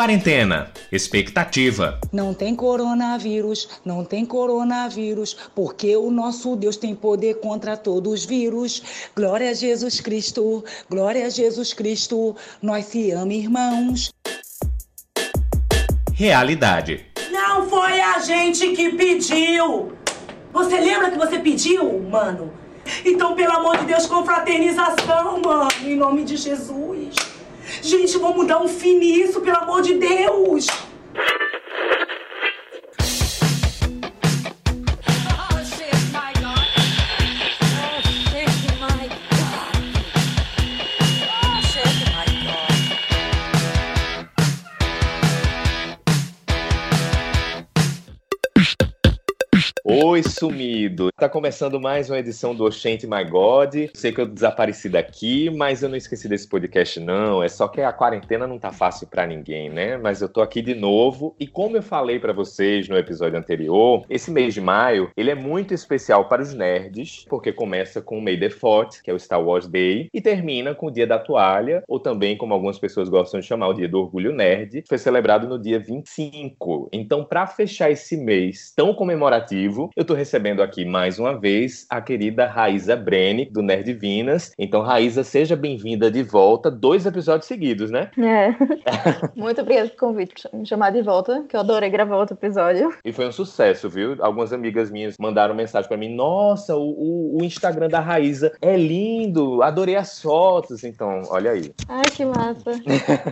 Quarentena, expectativa. Não tem coronavírus, não tem coronavírus, porque o nosso Deus tem poder contra todos os vírus. Glória a Jesus Cristo, glória a Jesus Cristo, nós se amamos, irmãos. Realidade. Não foi a gente que pediu. Você lembra que você pediu, mano? Então, pelo amor de Deus, confraternização, mano, em nome de Jesus. Gente, vamos dar um fim nisso, pelo amor de Deus. Oi, sumido! Tá começando mais uma edição do Oxente My God. Sei que eu desapareci daqui, mas eu não esqueci desse podcast, não. É só que a quarentena não tá fácil para ninguém, né? Mas eu tô aqui de novo. E como eu falei para vocês no episódio anterior, esse mês de maio, ele é muito especial para os nerds, porque começa com o May the Fourth, que é o Star Wars Day, e termina com o Dia da Toalha, ou também, como algumas pessoas gostam de chamar, o Dia do Orgulho Nerd, foi celebrado no dia 25. Então, para fechar esse mês tão comemorativo, eu estou recebendo aqui mais uma vez a querida Raíza Brenni, do Nerd Vinas. Então, Raíza, seja bem-vinda de volta. Dois episódios seguidos, né? É. Muito obrigada pelo convite, me chamar de volta, que eu adorei gravar outro episódio. E foi um sucesso, viu? Algumas amigas minhas mandaram mensagem para mim: Nossa, o, o, Instagram da Raíza é lindo, adorei as fotos. Então, olha aí. Ai, que massa.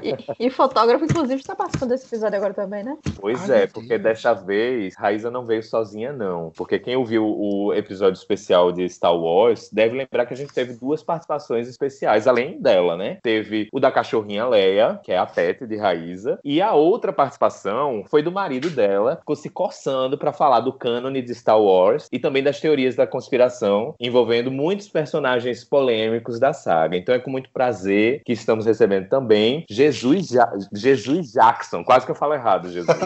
e, e fotógrafo, inclusive, está participando desse episódio agora também, né? Pois Ai, é, porque desta vez Raíza não veio sozinha, não, porque quem ouviu o episódio especial de Star Wars deve lembrar que a gente teve duas participações especiais, além dela, né? Teve o da cachorrinha Leia, que é a pet de Raíza, e a outra participação foi do marido dela, ficou se coçando para falar do cânone de Star Wars e também das teorias da conspiração envolvendo muitos personagens polêmicos da saga. Então é com muito prazer que estamos recebendo também Jesus, ja Jesus Jackson. Quase que eu falo errado, Jesus.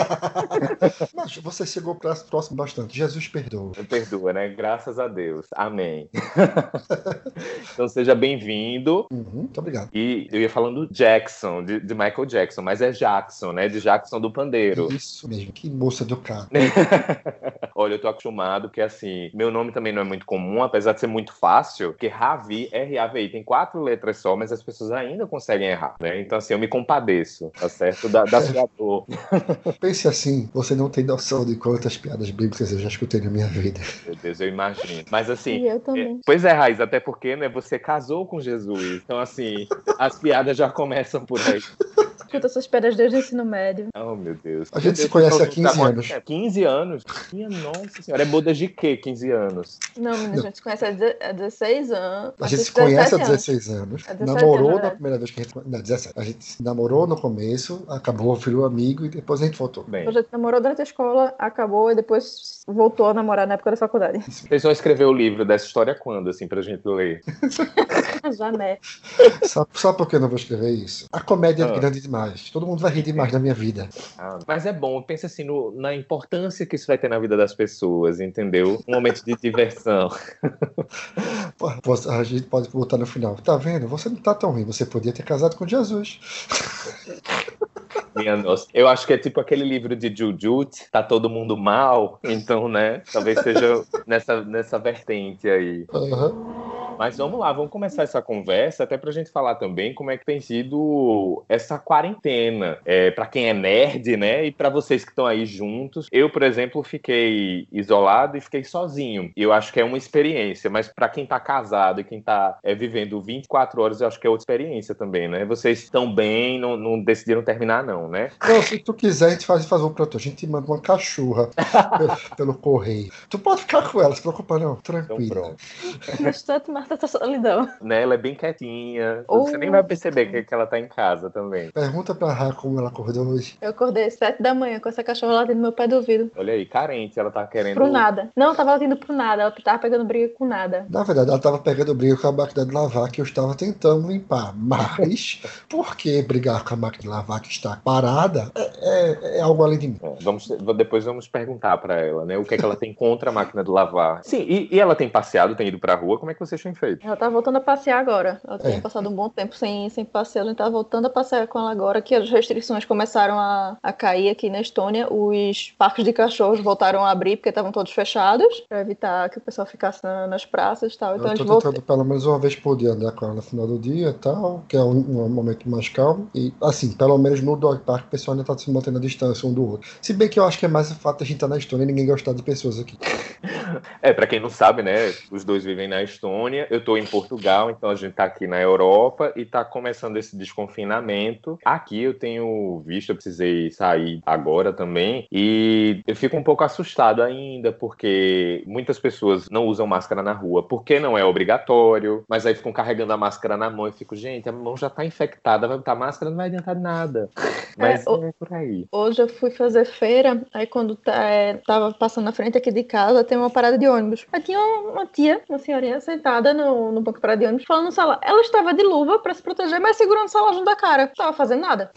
Mas você chegou próximo bastante. Jesus Jesus perdoa. Perdoa, né? Graças a Deus. Amém. então seja bem-vindo. Uhum, muito obrigado. E eu ia falando Jackson, de, de, Michael Jackson, mas é Jackson, né? De Jackson do Pandeiro. Isso mesmo, que moça do carro. Olha, eu tô acostumado que assim, meu nome também não é muito comum, apesar de ser muito fácil, porque Ravi, R-A-V-I, tem quatro letras só, mas as pessoas ainda conseguem errar, né? Então assim, eu me compadeço, tá certo? Da, da sua dor. Pense assim, você não tem noção de quantas piadas bíblicas eu já escutei na minha vida. Meu Deus, eu imagino. Mas assim. E eu também. É, pois é, Raiz, até porque né, você casou com Jesus. Então, assim, as piadas já começam por aí. Escuta essas piadas desde o ensino médio. Oh, meu Deus. A gente Deus, se conhece há 15 tá anos. É, 15 anos? Minha nossa senhora. É boda de quê, 15 anos? Não, menina, a gente se conhece há 16 anos. A gente se conhece há 16 anos. anos. namorou anos, na primeira vez que a gente. Não, 17. A gente se namorou no começo, acabou, virou amigo e depois a gente voltou. Bem. A gente namorou durante a escola, acabou e depois voltou a namorar na época da faculdade. Vocês vão escrever o livro dessa história quando, assim, pra gente ler? Já, né? Só, só porque eu não vou escrever isso. A comédia ah. é grande demais. Todo mundo vai rir demais na minha vida. Ah, mas é bom, pensa assim no, na importância que isso vai ter na vida das pessoas, entendeu? Um momento de diversão. A gente pode botar no final. Tá vendo? Você não tá tão ruim. Você podia ter casado com Jesus. Minha nossa. Eu acho que é tipo aquele livro de Jujut, tá todo mundo mal. Então, né? Talvez seja nessa, nessa vertente aí. Uhum. Mas vamos lá, vamos começar essa conversa, até para a gente falar também como é que tem sido essa quarentena. É, para quem é nerd, né? E para vocês que estão aí juntos. Eu, por exemplo, fiquei isolado e fiquei sozinho. E eu acho que é uma experiência, mas para quem tá casado e quem tá é, vivendo 24 horas, eu acho que é outra experiência também, né? Vocês estão bem, não, não decidiram terminar, não, né? Não, se tu quiser, a gente faz, faz um tu. A gente manda uma cachorra pelo, pelo, correio. Tu pode ficar com ela, se preocupa, não. Tranquilo. Então, pronto. Marta tá solidão. Né? Ela é bem quietinha. Oh. Você nem vai perceber que, que ela tá em casa também. Pergunta pra Rá como ela acordou hoje. Eu acordei às sete da manhã com essa cachorra latindo no meu pé do ouvido. Olha aí, carente, ela tá querendo. Pro nada. Não, tava latindo pro nada. Ela tava pegando briga com nada. Na verdade, ela tava pegando briga com a máquina de lavar que eu estava tentando limpar. Mas, por que brigar com a máquina de lavar que está parada é, é, é algo além de mim. É, vamos, depois vamos perguntar pra ela, né? O que é que ela tem contra a máquina de lavar. Sim, e, e ela tem passeado, tem ido pra rua. Como é que você achou perfeito. Ela tá voltando a passear agora. Ela tinha É. passado um bom tempo sem, sem passear. A gente tá voltando a passear com ela agora, que as restrições começaram a, a cair aqui na Estônia. Os parques de cachorros voltaram a abrir porque estavam todos fechados, pra evitar que o pessoal ficasse na- nas praças e tal. Então eu eles tô voltaram. tentando pelo menos uma vez por dia andar com ela no final do dia e tal, que é um, um momento mais calmo. E, assim, pelo menos no dog park o pessoal ainda tá se mantendo a distância um do outro. Se bem que eu acho que é mais o fato de a gente estar na Estônia e ninguém gostar de pessoas aqui. É, pra quem não sabe, né? Os dois vivem na Estônia, eu tô em Portugal, então a gente tá aqui na Europa e tá começando esse desconfinamento. Aqui eu tenho visto, eu precisei sair agora também, e eu fico um pouco assustado ainda, porque muitas pessoas não usam máscara na rua, porque não é obrigatório, mas aí ficam carregando a máscara na mão e fico, gente, a mão já tá infectada, vai botar máscara, não vai adiantar nada. Mas é, o- por aí. Hoje eu fui fazer feira, aí quando tá, é, passando na frente aqui de casa, tem uma parada de ônibus. Aí tinha uma tia, uma senhorinha sentada no, no banco de ônibus, falando no celular. Ela estava de luva pra se proteger, mas segurando o celular junto da cara. Não tava fazendo nada.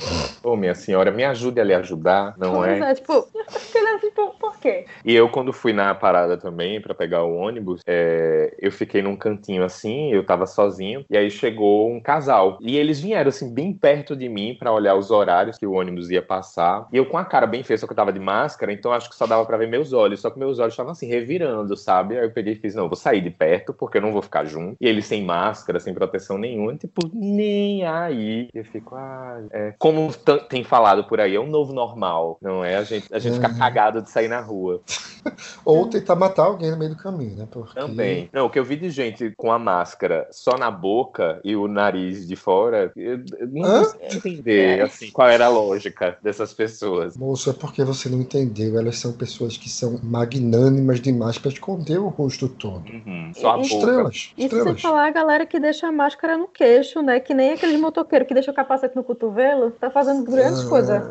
Ô, minha senhora, me ajude a lhe ajudar, não Pois é? é, tipo, eu fiquei olhando, tipo, por quê? E eu, quando fui na parada também pra pegar o ônibus, é, eu fiquei num cantinho assim, eu tava sozinho, e aí chegou um casal. E eles vieram assim, bem perto de mim pra olhar os horários que o ônibus ia passar. E eu com a cara bem feia, só que eu tava de máscara, então acho que só dava pra ver meus olhos. Só que meus olhos estavam assim, revirando, sabe? Aí eu peguei e fiz, não, vou sair de perto, porque eu não vou ficar junto. E eles sem máscara, sem proteção nenhuma, tipo, nem aí. Eu fico, ah, é. Como tem falado por aí, é um novo normal, não é? A gente, a gente fica Uhum. cagado de sair na rua. Ou tentar matar alguém no meio do caminho, né? Porque... Também. Não, o que eu vi de gente com a máscara só na boca e o nariz de fora, eu, eu não Hã? consigo entender assim, qual era a lógica dessas pessoas. Moço, é porque você não entendeu. Elas são pessoas que são magnânimas demais pra esconder o rosto todo. Uhum, só a boca. Estrelas, Isso sem falar a galera que deixa a máscara no queixo, né? Que nem aqueles motoqueiros que deixam o capacete no cotovelo. Tá fazendo grandes Ah, coisas.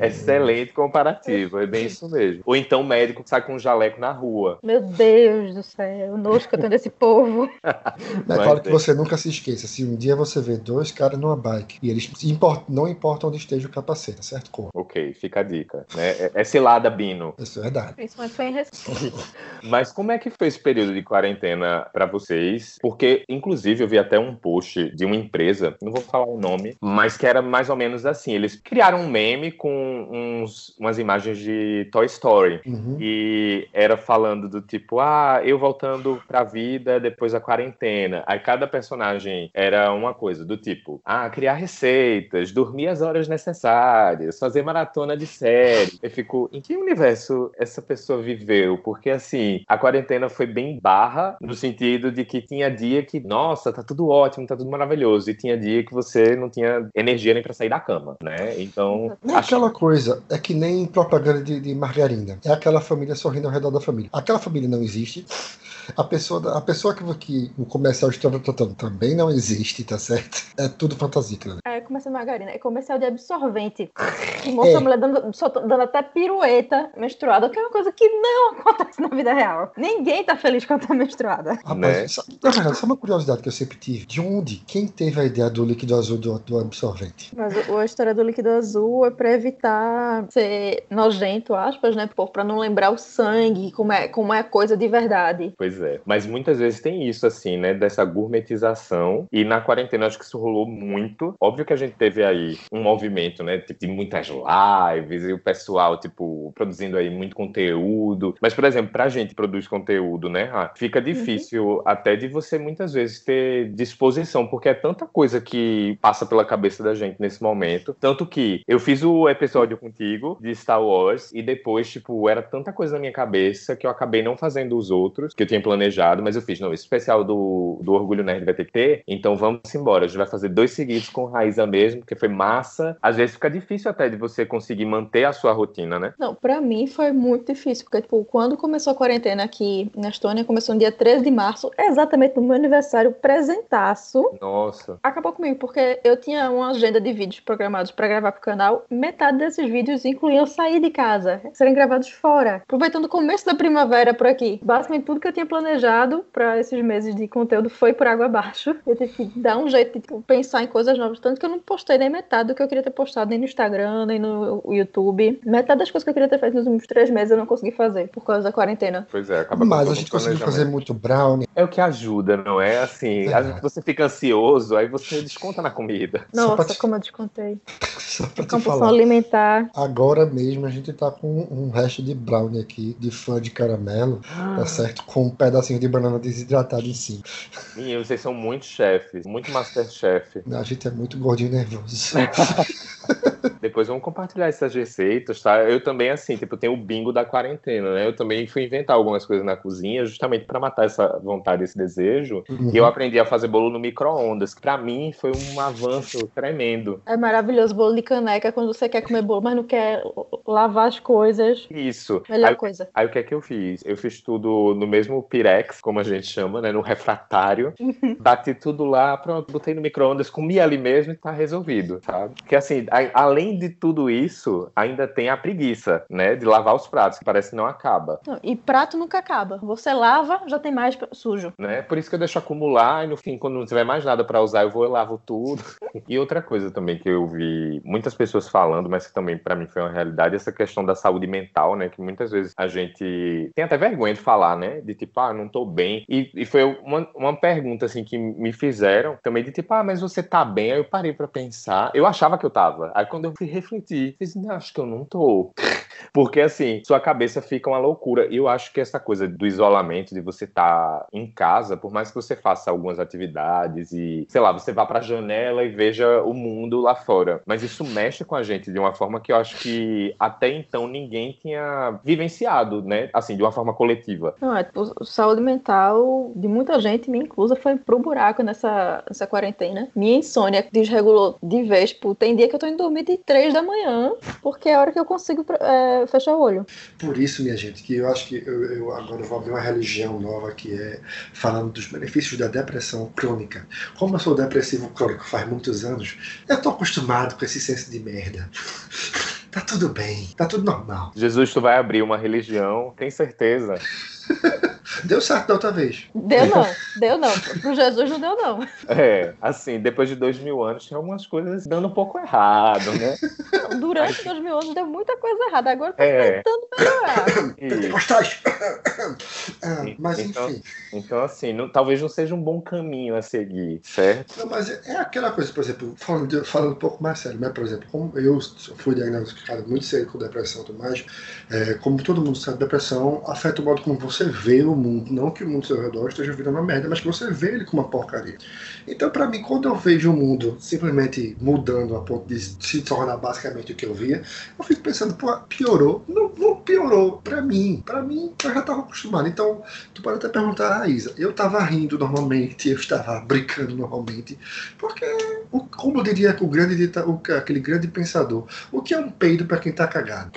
Excelente comparativo, é bem isso mesmo. Ou então o médico que sai com um jaleco na rua. Meu Deus do céu, o nojo que eu tenho desse povo. É Mas claro que você nunca se esqueça. Se um dia você vê dois caras numa bike e eles import- não importam onde esteja o capacete, certo? Cor. Ok, fica a dica. Né? É, é cilada, Bino. Isso é verdade. Principalmente foi em. Mas como é que foi esse período de quarentena pra vocês? Porque, inclusive, eu vi até um post de uma empresa, não vou falar o nome, mas que era mais ou menos assim. Eles criaram um meme com uns, umas imagens de Toy Story. Uhum. E era falando do tipo, ah, eu voltando pra vida depois da quarentena. Aí cada personagem era uma coisa, do tipo, ah, criar receitas, dormir as horas necessárias, fazer maratona de série. Eu fico, em que universo essa pessoa viveu? Porque assim, a quarentena foi bem barra, no sentido de que tinha dia que, nossa, tá tudo ótimo, tá tudo maravilhoso. E tinha dia que você não tinha energia nem pra sair da cama, né? Então, Não é aquela coisa, é que nem propaganda de, de margarina. É aquela família sorrindo ao redor da família. Aquela família não existe. A pessoa, a pessoa que, que o comercial está tratando também não existe, tá certo? É tudo fantasia, ali. É, comercial de margarina. É comercial de absorvente. Que mostra É. a mulher dando, dando até pirueta menstruada, que é uma coisa que não acontece na vida real. Ninguém tá feliz quando tá menstruada. Rapaz, Né? sabe, sabe uma curiosidade que eu sempre tive? De onde? Quem teve a ideia do líquido azul do, do absorvente? Mas o- a história do líquido azul é pra evitar ser nojento, aspas, né? Pô, Pra não lembrar o sangue, como é, como é coisa de verdade. Pois é. Mas muitas vezes tem isso, assim, né? Dessa gourmetização. E na quarentena acho que isso rolou muito. Óbvio que a gente teve aí um movimento, né? Tipo, de muitas lives e o pessoal, tipo, produzindo aí muito conteúdo. Mas, por exemplo, pra gente produz conteúdo, né? Rá, fica difícil até de você muitas vezes ter disposição, porque é tanta coisa que passa pela cabeça da gente nesse momento. Tanto que eu fiz o episódio contigo de Star Wars e depois, tipo, era tanta coisa na minha cabeça que eu acabei não fazendo os outros que eu tinha planejado, mas eu fiz, não, esse especial do, do Orgulho Nerd vai ter que ter, então vamos embora. A gente vai fazer dois seguidos com Raíza mesmo, porque foi massa. Às vezes fica difícil até de você conseguir manter a sua rotina, né? Não, pra mim foi muito difícil, porque, tipo, quando começou a quarentena aqui na Estônia, começou no dia 13 de março, exatamente no meu aniversário, presentaço. Nossa. Acabou comigo, porque eu tinha uma agenda de vídeos programados pra gravar pro canal. Metade desses vídeos incluíam sair de casa, serem gravados fora. Aproveitando o começo da primavera por aqui. Basicamente, tudo que eu tinha planejado para esses meses de conteúdo foi por água abaixo. Eu tive que dar um jeito de tipo, pensar em coisas novas. Tanto que eu não postei nem metade do que eu queria ter postado, nem no Instagram, nem no YouTube. Metade das coisas que eu queria ter feito nos últimos três meses eu não consegui fazer por causa da quarentena. Pois é, acaba Mas a gente o conseguiu fazer muito brownie. É o que ajuda, não é? Assim, É. às vezes você fica ansioso, aí você desconta na comida. Nossa, te- como eu descontei. Só pra te falar. alimentar. Agora mesmo a gente tá com um resto de brownie aqui, de fã de caramelo, Ah. tá certo? Com pedacinho de banana desidratado em cima. Menino, vocês são muito chefes, muito masterchef. A gente é muito gordinho e nervoso. Depois vamos compartilhar essas receitas, tá? Eu também, assim, tipo, tenho o bingo da quarentena, né? Eu também fui inventar algumas coisas na cozinha, justamente para matar essa vontade, esse desejo. Uhum. E eu aprendi a fazer bolo no micro-ondas, que pra mim foi um avanço tremendo. É maravilhoso bolo de caneca quando você quer comer bolo, mas não quer lavar as coisas. Isso. Melhor Aí, coisa. aí o que é que eu fiz? Eu fiz tudo no mesmo pirex, como a gente chama, né? No refratário. Bati tudo lá, pronto, botei no micro-ondas, comi ali mesmo e tá resolvido, sabe? Porque assim, a- além de tudo isso, ainda tem a preguiça, né? De lavar os pratos, que parece que não acaba. Não, e prato nunca acaba. Você lava, já tem mais sujo. Né? Por isso que eu deixo acumular e no fim, quando não tiver mais nada pra usar, eu vou e lavo tudo. E outra coisa também que eu vi muitas pessoas falando, mas que também pra mim foi uma realidade, essa questão da saúde mental, né? Que muitas vezes a gente tem até vergonha de falar, né? De tipo, ah, não tô bem. E, e foi uma, uma pergunta assim que me fizeram também de tipo, ah, mas você tá bem? Aí eu parei pra pensar. Eu achava que eu tava. Aí quando eu fui refletir, fiz, não, acho que eu não tô. Porque assim, sua cabeça fica uma loucura. E eu acho que essa coisa do isolamento, de você estar em casa, por mais que você faça algumas atividades e, sei lá, você vá pra janela e veja o mundo lá fora. Mas isso mexe com a gente de uma forma que eu acho que até então ninguém tinha vivenciado, né? Assim, de uma forma coletiva. Não, é tipo, saúde mental de muita gente, minha inclusa, foi pro buraco nessa, nessa quarentena. Minha insônia desregulou de vez. Tipo, tem dia que eu tô indo dormir de três da manhã, porque é a hora que eu consigo é, fechar o olho. Por isso, minha gente, que eu acho que eu, eu agora vou abrir uma religião nova que é falando dos benefícios da depressão crônica. Como eu sou depressivo crônico faz muitos anos, eu tô acostumado com esse senso de merda. Tá tudo bem, tá tudo normal. Jesus, tu vai abrir uma religião, tem certeza? Deu certo da outra vez. Deu não, deu não. Pro Jesus não deu não. É, assim, depois de dois mil anos, tem algumas coisas dando um pouco errado, né? Durante 2000 anos deu muita coisa errada. Agora tá É. tentando melhorar. E- Pentecostais! Ah, mas Então- enfim. Então, assim, não- talvez não seja um bom caminho a seguir, certo? Não, mas é é aquela coisa, por exemplo, falando, de- falando um pouco mais sério, né? Por exemplo, como eu fui diagnosticado muito cedo com depressão e tudo mais, é, como todo mundo sabe, depressão afeta o modo como você vê o mundo. Não que o mundo ao seu redor esteja virando uma merda, mas que você vê ele como uma porcaria. Então, pra mim, quando eu vejo o mundo simplesmente mudando a ponto de se tornar basicamente o que eu via, eu fico pensando, pô, piorou? Não, não piorou. Pra mim, pra mim, eu já tava acostumado. Então, tu pode até perguntar, ah, Isa, eu tava rindo normalmente, eu estava brincando normalmente, porque, como diria o grande, o- aquele grande pensador, o que é um peido pra quem tá cagado?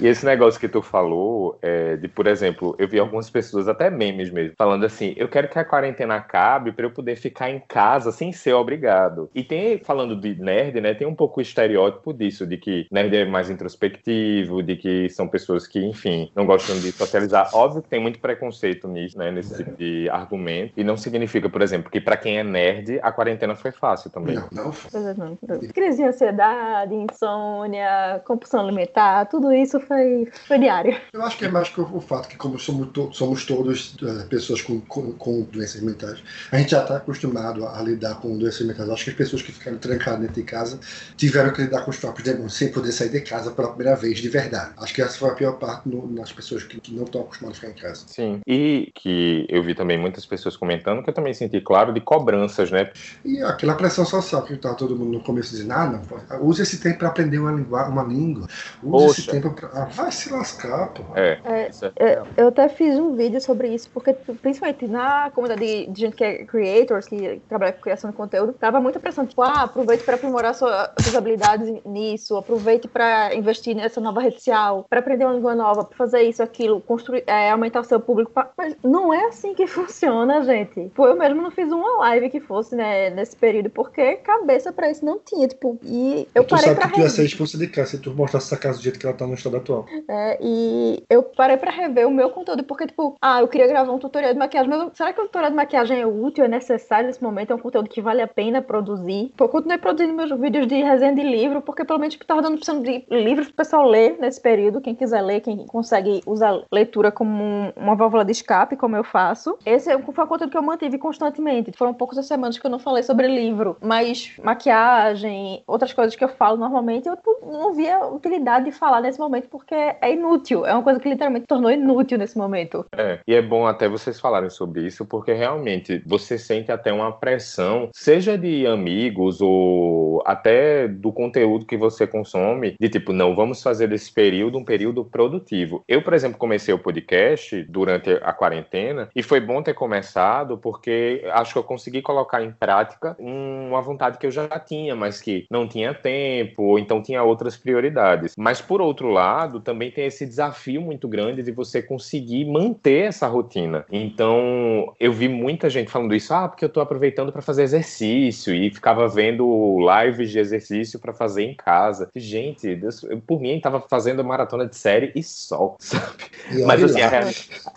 E esse negócio que tu falou, é, de, por exemplo, eu vi algumas pessoas, até memes mesmo, falando assim: eu quero que a quarentena acabe pra eu poder ficar em casa sem ser obrigado. E tem, falando de nerd, né, tem um pouco o estereótipo disso, de que nerd é mais introspectivo, de que são pessoas que, enfim, não gostam de socializar. Óbvio que tem muito preconceito nisso, né, nesse tipo de argumento. E não significa, por exemplo, que pra quem é nerd, a quarentena foi fácil também. Não, não. Crise de ansiedade, insônia, compulsão alimentar, tudo isso foi, foi diário. Eu acho que é mais que o, fato que, como somos, to- somos todos eh, pessoas com, com, com doenças mentais, a gente já está acostumado a, a lidar com doenças mentais. Eu acho que as pessoas que ficaram trancadas dentro de casa tiveram que lidar com os próprios demônios sem poder sair de casa pela primeira vez, de verdade. Acho que essa foi a pior parte no- nas pessoas que, que não estão acostumadas a ficar em casa. Sim. E que eu vi também muitas pessoas comentando, que eu também senti, claro, de cobranças, né? E aquela pressão social que estava todo mundo no começo dizendo, ah, não, use esse tempo para aprender uma, língua, uma língua. Use esse Poxa. tempo Ah, vai se lascar, pô. É. É, é- É, eu até fiz um vídeo sobre isso, porque principalmente na comunidade de, de gente que é creators, que trabalha com criação de conteúdo, tava muita pressão, tipo, ah, aproveite para aprimorar sua- suas habilidades nisso, aproveite para investir nessa nova rede social, para aprender uma língua nova, para fazer isso, aquilo, construir, é, aumentar o seu público. pra- Mas não é assim que funciona, gente. Pô, eu mesmo não fiz uma live que fosse, né, nesse período, porque cabeça para isso não tinha, tipo, e eu tu parei sabe pra que tu ia ser rir. expulsa de casa se tu mostrasse essa casa do jeito que ela tá no estado atual. É, e eu parei pra rever o meu conteúdo, porque, tipo, ah, eu queria gravar um tutorial de maquiagem, mas será que o tutorial de maquiagem é útil, é necessário nesse momento? É um conteúdo que vale a pena produzir? Pô, eu continuei produzindo meus vídeos de resenha de livro, porque pelo menos tipo, tava dando opção de livros pro pessoal ler nesse período, quem quiser ler, quem consegue usar leitura como um- uma válvula de escape, como eu faço. Esse foi um conteúdo que eu mantive constantemente. Foram poucas as semanas que eu não falei sobre livro, mas maquiagem, outras coisas que eu falo normalmente, eu tipo, não via utilidade de falar nesse momento, porque é inútil. É uma coisa que literalmente tornou inútil nesse momento. É, e é bom até vocês falarem sobre isso, porque realmente você sente até uma pressão, seja de amigos ou até do conteúdo que você consome, de tipo, não, vamos fazer desse período um período produtivo. Eu, por exemplo, comecei o podcast durante a quarentena e foi bom ter começado porque acho que eu consegui colocar em prática uma vontade que eu já tinha, mas que não tinha tempo, ou então tinha outras prioridades. Mas por outro lado, também tem esse desafio muito grande de você conseguir manter essa rotina. Então, eu vi muita gente falando isso, ah, porque eu tô aproveitando para fazer exercício e ficava vendo lives de exercício para fazer em casa. Gente, Deus, eu, por mim tava fazendo maratona de série e só, sabe? E Mas assim, a,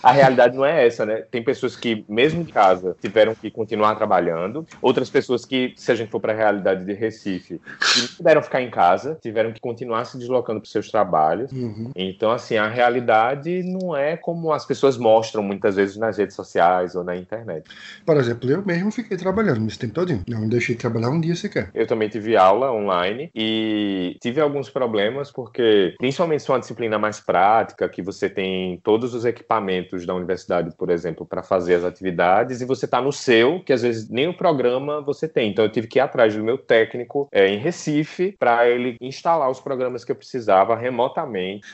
a realidade não é essa, né? Tem pessoas que, mesmo em casa, tiveram que continuar trabalhando. Outras pessoas que, se a gente for para a realidade de Recife, que não puderam ficar em casa, tiveram que continuar se deslocando para seus trabalhos. Uhum. Então, assim, a realidade não é como as pessoas mostram muitas vezes nas redes sociais ou na internet. Por exemplo, eu mesmo fiquei trabalhando esse tempo todinho. Não deixei de trabalhar um dia sequer. Eu também tive aula online e tive alguns problemas porque, principalmente se é uma disciplina mais prática, que você tem todos os equipamentos da universidade, por exemplo, para fazer as atividades e você está no seu, que às vezes nem o programa você tem. Então eu tive que ir atrás do meu técnico é, em Recife para ele instalar os programas que eu precisava remotamente.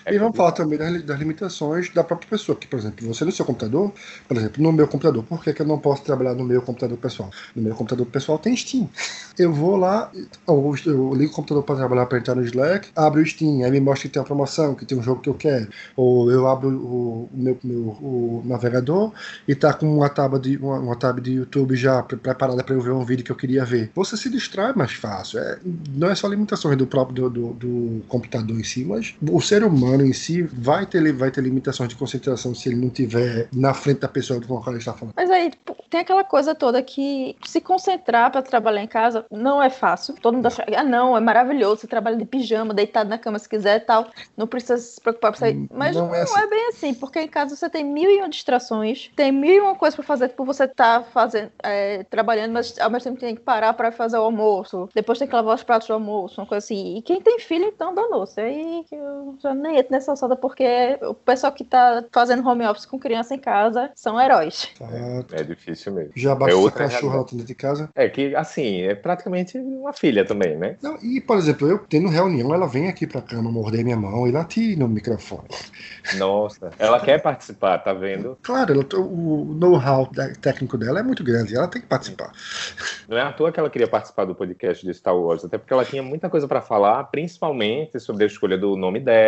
É e vamos falar também das, li- das limitações da própria pessoa. Que, por exemplo, você no seu computador, por exemplo, no meu computador, por que, que eu não posso trabalhar no meu computador pessoal? No meu computador pessoal tem Steam. Eu vou lá, eu, eu ligo o computador para trabalhar para entrar no Slack, abro o Steam, aí me mostra que tem uma promoção, que tem um jogo que eu quero. Ou eu abro o, meu, meu o navegador e tá com uma tab de, uma, uma tab de YouTube já pre- preparada para eu ver um vídeo que eu queria ver. Você se distrai mais fácil. É, não é só limitações do próprio do, do, do computador em si, mas o ser humano em si vai ter, vai ter limitações de concentração se ele não tiver na frente da pessoa com a qual ele está falando. Mas aí, tipo, tem aquela coisa toda que se concentrar para trabalhar em casa não é fácil. Todo mundo acha, ah, não, é maravilhoso, você trabalha de pijama, deitado na cama se quiser e tal, não precisa se preocupar com isso aí. Mas Não não, é é, assim. bem assim, porque em casa você tem mil e uma distrações, tem mil e uma coisa para fazer, tipo, você tá fazendo, é, trabalhando, mas ao mesmo tempo tem que parar para fazer o almoço, depois tem que lavar os pratos do almoço, uma coisa assim. E quem tem filho, então, danou-se. Aí que eu já nem entro nessa alçada, porque o pessoal que tá fazendo home office com criança em casa são heróis. Tá? É difícil mesmo. Já basta É outra cachorra dentro de casa. É que, assim, é praticamente uma filha também, né? Não, e, por exemplo, eu tendo reunião, ela vem aqui pra cama morder minha mão e latir no microfone. Nossa, ela quer participar, tá vendo? Claro, ela- o know-how técnico dela é muito grande, ela tem que participar. Não é à toa que ela queria participar do podcast de Star Wars, até porque ela tinha muita coisa pra falar, principalmente sobre a escolha do nome dela,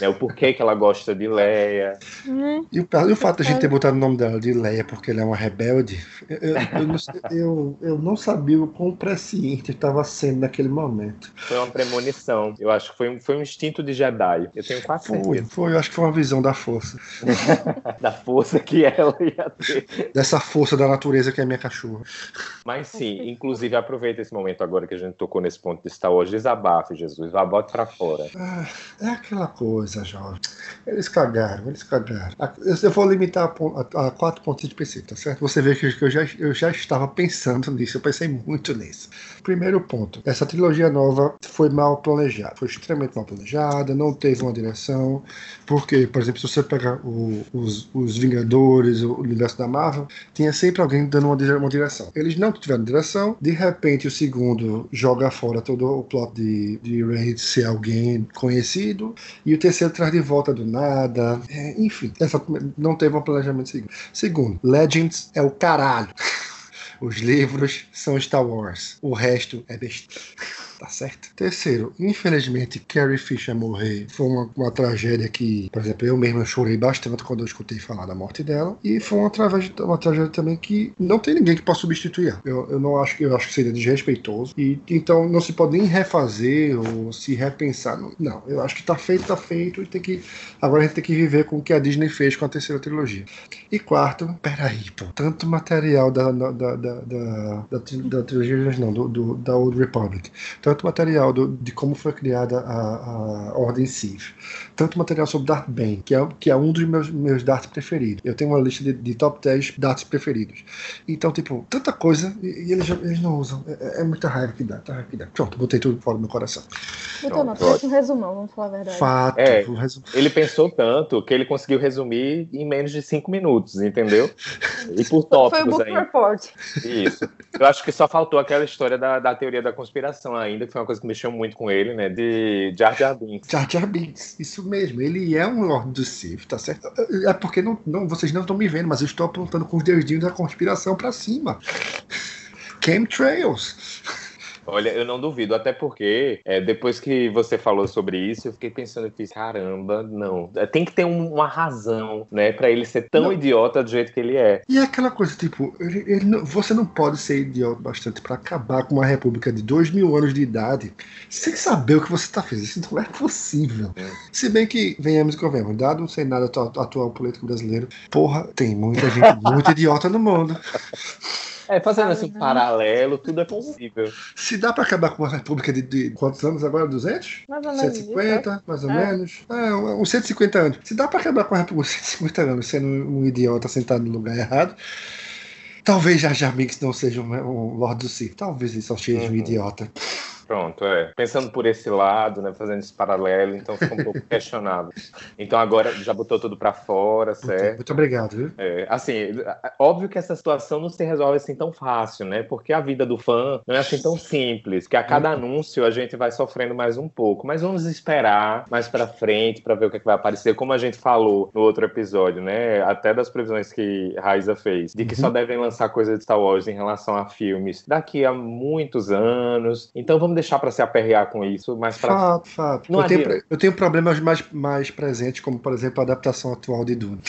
né, o porquê que ela gosta de Leia. Né? E o, e o fato de a gente ter botado o nome dela de Leia porque ela é uma rebelde, eu, eu, eu não, eu- eu não sabia o quão presciente estava sendo naquele momento. Foi uma premonição. Eu acho que foi um, foi um instinto de Jedi. Eu tenho quase Foi, certeza foi, eu acho que foi uma visão da força. da força que ela ia ter. Dessa força da natureza que é minha cachorra. Mas sim, inclusive aproveita esse momento agora que a gente tocou nesse ponto de Star Wars, desabafe, Jesus, vá, bote pra fora. Ah, é aquela coisa, jovem. Eles cagaram, eles cagaram. Eu, vou limitar a, a- a quatro pontos de PC, tá certo? Você vê que, que eu, já, eu já estava pensando nisso, eu pensei muito nisso. Primeiro ponto, essa trilogia nova foi mal planejada, foi extremamente mal planejada, não teve uma direção, porque, por exemplo, se você pegar o- os, os Vingadores, o universo da Marvel, tinha sempre alguém dando uma, uma direção. Eles não tiveram direção, de repente o segundo joga fora todo o plot de, de Reigns ser alguém conhecido, e o terceiro traz de volta do nada. É, enfim, essa não teve um planejamento segundo. Segundo, Legends é o caralho. Os livros são Star Wars. O resto é besteira. Tá certo? Terceiro, infelizmente, Carrie Fisher morrer foi uma, uma tragédia que, por exemplo, eu mesmo chorei bastante quando eu escutei falar da morte dela. E foi uma tragédia, uma tragédia também que não tem ninguém que possa substituir. Eu, eu não acho que eu acho que seria desrespeitoso. E então não se pode nem refazer ou se repensar. Não, não eu acho que tá feito, tá feito. E tem que. Agora a gente tem que viver com o que a Disney fez com a terceira trilogia. E quarto, peraí, pô. Tanto material da, da, da, da, da, da, trilogia, não, do, do, da Old Republic. Tanto material do, de como foi criada a, a Ordem Sith. Tanto material sobre Darth Bane, que é, que é um dos meus, meus Darths preferidos. Eu tenho uma lista de, de top 10 Darths preferidos. Então, tipo, tanta coisa e, e eles, eles não usam. É, é, muita raiva que dá, tá raiva que dá. Pronto, botei tudo fora do meu coração. Botou não, fez um resumão, vamos falar a verdade. Fato. É, um resum... Ele pensou tanto que ele conseguiu resumir em menos de cinco minutos, entendeu? E por tópicos Foi o Book ainda. Report. Isso. Eu acho que só faltou aquela história da, da teoria da conspiração ainda, que foi uma coisa que mexeu muito com ele, né? De Jar Jar Binks. Jar Jar Binks, isso mesmo. Ele é um Lord do Sith, tá certo? É porque não, não, vocês não estão me vendo, mas eu estou apontando com os dedinhos da conspiração pra cima. Chemtrails. Olha, eu não duvido, até porque é, depois que você falou sobre isso, eu fiquei pensando, eu fiz, caramba, não. É, Tem que ter um- uma razão, né, pra ele ser tão Não. idiota do jeito que ele é. E é aquela coisa, tipo, ele- ele não- você não pode ser idiota bastante pra acabar com uma república de dois mil anos de idade sem saber o que você tá fazendo. Isso não é possível. É. Se bem que, venhamos e convenhamos, dado o cenário atual, atual político brasileiro, porra, tem muita gente muito idiota no mundo. É, fazendo assim um não. paralelo, tudo é possível. Se dá pra acabar com uma república de, de quantos anos agora? 200? Mais ou menos. isso, 150, mais ou É. menos. É, uns 150 anos. Se dá pra acabar com a República 150 anos sendo um idiota sentado no lugar errado, talvez Jar Jar Binks não seja um, um Lord do Sith. Talvez ele só seja um Uhum. idiota. Pronto, é. Pensando por esse lado, né, fazendo esse paralelo, então fica um pouco questionável. Então agora já botou tudo pra fora, certo? muito obrigado, viu? É, assim, óbvio que essa situação não se resolve assim tão fácil, né? Porque a vida do fã não é assim tão simples, que a cada anúncio a gente vai sofrendo mais um pouco. Mas vamos esperar mais pra frente pra ver o que, é que vai aparecer, como a gente falou no outro episódio, né? Até das previsões que Raiza fez, de que Uhum. só devem lançar coisas de Star Wars em relação a filmes daqui a muitos anos. Então vamos deixar pra se aperrear com isso mais pra Fato, fato. Não Eu tenho, eu tenho problemas mais, mais presentes, como por exemplo a adaptação atual de Dune.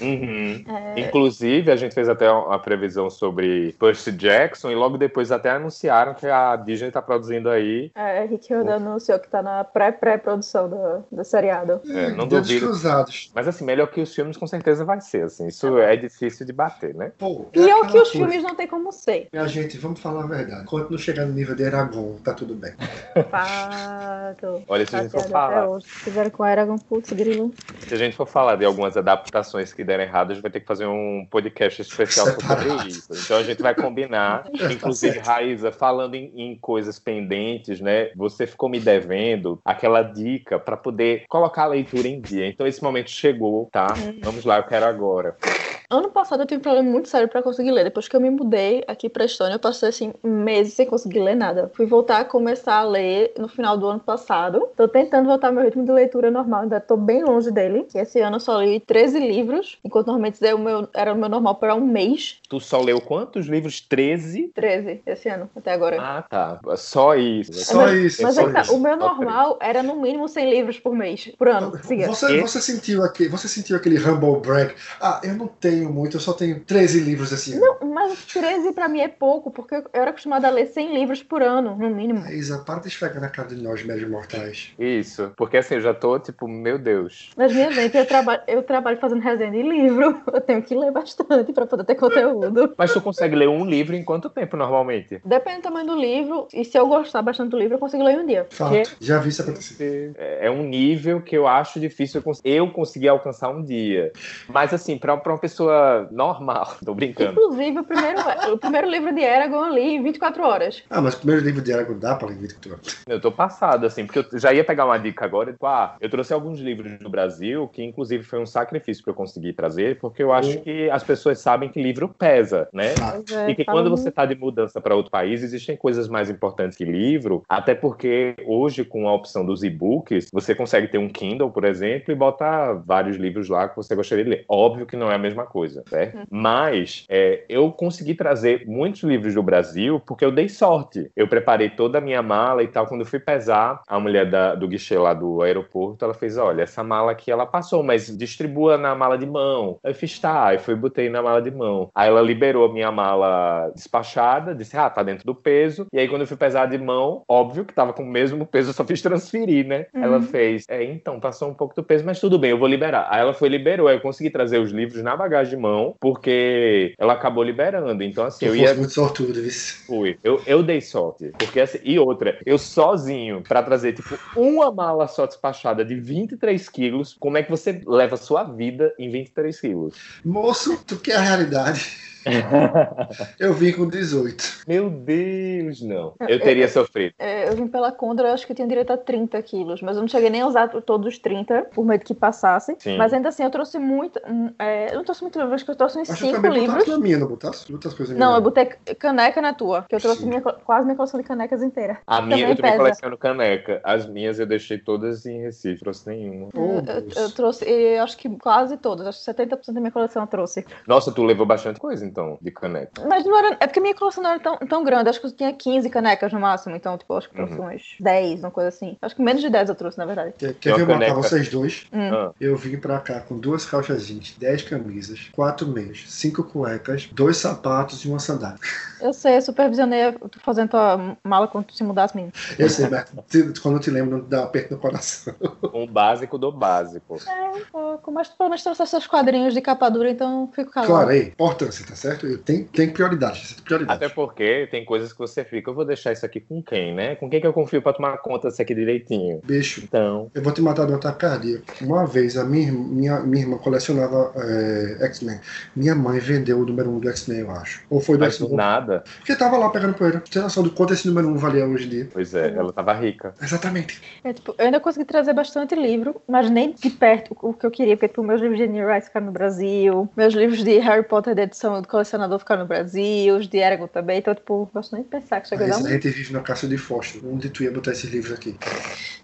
Uhum. É, Inclusive, a gente fez até uma previsão sobre Percy Jackson e logo depois até anunciaram que a Disney está produzindo aí. é, Rick Hilda anunciou que tá na pré-pré-produção do, do seriado. É, não Dedos duvido. cruzados. Mas assim, melhor que os filmes com certeza vai ser. Assim, isso é difícil de bater, né? Pô, é Pior aquela que os coisa. filmes não tem como ser. Minha gente, vamos falar a verdade. Enquanto não chegar no nível de Eragon, tá tudo bem. Fato. Olha, se a gente for falar. Fizeram com Eragon, putz, grilo. se a gente for falar de algumas adaptações que deram errado, a gente vai ter que fazer um podcast especial sobre Separado. isso. Então a gente vai combinar. Tá Inclusive. Raíza, falando em, em coisas pendentes, né? Você ficou me devendo aquela dica para poder colocar a leitura em dia. Então esse momento chegou, tá? Vamos lá, eu quero agora. Ano passado eu tive um problema muito sério pra conseguir ler. Depois que eu me mudei aqui pra Estônia, eu passei assim meses sem conseguir ler nada. Fui voltar a começar a ler no final do ano passado. Tô tentando voltar ao meu ritmo de leitura normal, ainda tô bem longe dele. Que esse ano eu só li 13 livros, enquanto normalmente é o meu- era o meu normal para um mês. Tu só leu quantos livros? 13? 13 esse ano, até agora. Ah, tá. Só isso. Só mas, isso, Mas só é que tá, o meu normal era no mínimo 100 livros por mês, por ano. Siga. Você, você, sentiu aquele, você sentiu aquele humble brag? Ah, eu não tenho muito, eu só tenho 13 livros esse ano. Não, mas 13 pra mim é pouco, porque eu era acostumada a ler 100 livros por ano, no mínimo. Isa, para de esfregar na cara de nós, médios mortais. Isso. Porque assim, eu já tô tipo, meu Deus. Mas minha gente, eu trabalho, eu trabalho fazendo resenha de livro. Eu tenho que ler bastante pra poder ter conteúdo. Mas tu consegue ler um livro em quanto tempo normalmente? Depende do tamanho do livro, e se eu gostar bastante do livro, eu consigo ler em um dia. Fato. Já vi isso acontecer. É é um nível que eu acho difícil eu cons- eu conseguir alcançar um dia. Mas assim, pra uma pessoa normal, tô brincando. Inclusive, o primeiro, o primeiro livro de Eragon eu li em 24 horas. Ah, mas o primeiro livro de Aragon dá para ler em 24 horas. Eu tô passado, assim, porque eu já ia pegar uma dica agora. Tipo, ah, eu trouxe alguns livros do Brasil, que inclusive foi um sacrifício pra eu conseguir trazer, porque eu acho que as pessoas sabem que livro pesa, né? É, E que quando você está de mudança para outro país, existem coisas mais importantes que livro, até porque hoje, com a opção dos e-books, você consegue ter um Kindle, por exemplo, e botar vários livros lá que você gostaria de ler. Óbvio que não é a mesma coisa. Coisa, certo? Mas é, eu consegui trazer muitos livros do Brasil porque eu dei sorte. Eu preparei toda a minha mala e tal. Quando eu fui pesar, a mulher da- do guichê lá do aeroporto, ela fez: olha, essa mala aqui ela passou, mas distribua na mala de mão. Eu fiz, tá, aí fui e botei na mala de mão. Aí ela liberou a minha mala despachada, disse, ah, tá dentro do peso. E aí quando eu fui pesar de mão, óbvio que tava com o mesmo peso, eu só fiz transferir, né? Ela fez, é, então, passou um pouco do peso, mas tudo bem, eu vou liberar. Aí ela foi e liberou, aí eu consegui trazer os livros na bagagem de mão, porque ela acabou liberando. Então, assim, Eu ia muito sortudo, viu? Fui. Eu, eu dei sorte. Porque assim, e outra, eu sozinho, pra trazer, tipo, uma mala só despachada de 23 quilos, como é que você leva a sua vida em 23 quilos? Moço, tu quer a realidade? Eu vim com 18. Meu Deus, não. Eu teria sofrido. É, eu vim pela Condra, eu acho que eu tinha direito a 30 quilos, mas eu não cheguei nem a usar todos os 30, por medo que passasse. Sim. Mas ainda assim, eu trouxe muito. é, eu não trouxe muito livro, acho que eu trouxe uns Acho que eu 5 também livros. botasse na minha, não botasse? Outras coisas Não, eu botei caneca na tua, que eu trouxe minha, quase minha coleção de canecas inteira. A minha, Também eu também pesa. coleciono caneca. As minhas eu deixei todas em Recife, trouxe nenhuma. Oh, eu, eu trouxe, eu acho que quase todas, acho que 70% da minha coleção eu trouxe. Nossa, tu levou bastante coisa, então, de caneca. Mas não era. É porque minha coleção não era tão, tão grande. Acho que eu tinha 15 canecas no máximo. Então, tipo, acho que trouxe Uhum. umas 10, uma coisa assim. Acho que menos de 10 eu trouxe, na verdade. Quer, uma ver caneca. vocês dois? Hum. Ah, Eu vim pra cá com duas calças jeans, 10 camisas, quatro meias, cinco cuecas, dois sapatos e uma sandália. Eu sei, eu supervisionei tu fazendo tua mala quando tu se mudasse mesmo. Eu sei, mas quando eu te lembro, dá um aperto no coração. um básico do básico. Pouco, mas tu pelo menos trouxe esses quadrinhos de capa dura, então fico calado. Claro, aí, importância, tá certo? Eu tenho, tenho prioridade, prioridade. Até porque tem coisas que você fica, eu vou deixar isso aqui com quem, né? Com quem que eu confio pra tomar conta disso aqui direitinho? Bicho, Então, eu vou te matar de um ataque cardíaco. Uma vez, a minha, irmã- minha, minha irmã colecionava é, X-Men. Minha mãe vendeu o número 1 do X-Men, eu acho. Ou foi do X-Men. nada. Porque tava lá pegando poeira. Você tem noção do quanto esse número 1 valia hoje em dia? Pois é, ela tava rica. Exatamente. É, tipo, eu ainda consegui trazer bastante livro, mas nem de perto o que eu queria, porque tipo, meus livros de Neil Rice ficaram no Brasil, meus livros de Harry Potter de edição do colecionador ficaram no Brasil, os de Eragon também, então, tipo, não gosto nem de pensar que chega a Mas dar a um... gente vive na caixa de fósforo. Onde tu ia botar esses livros aqui?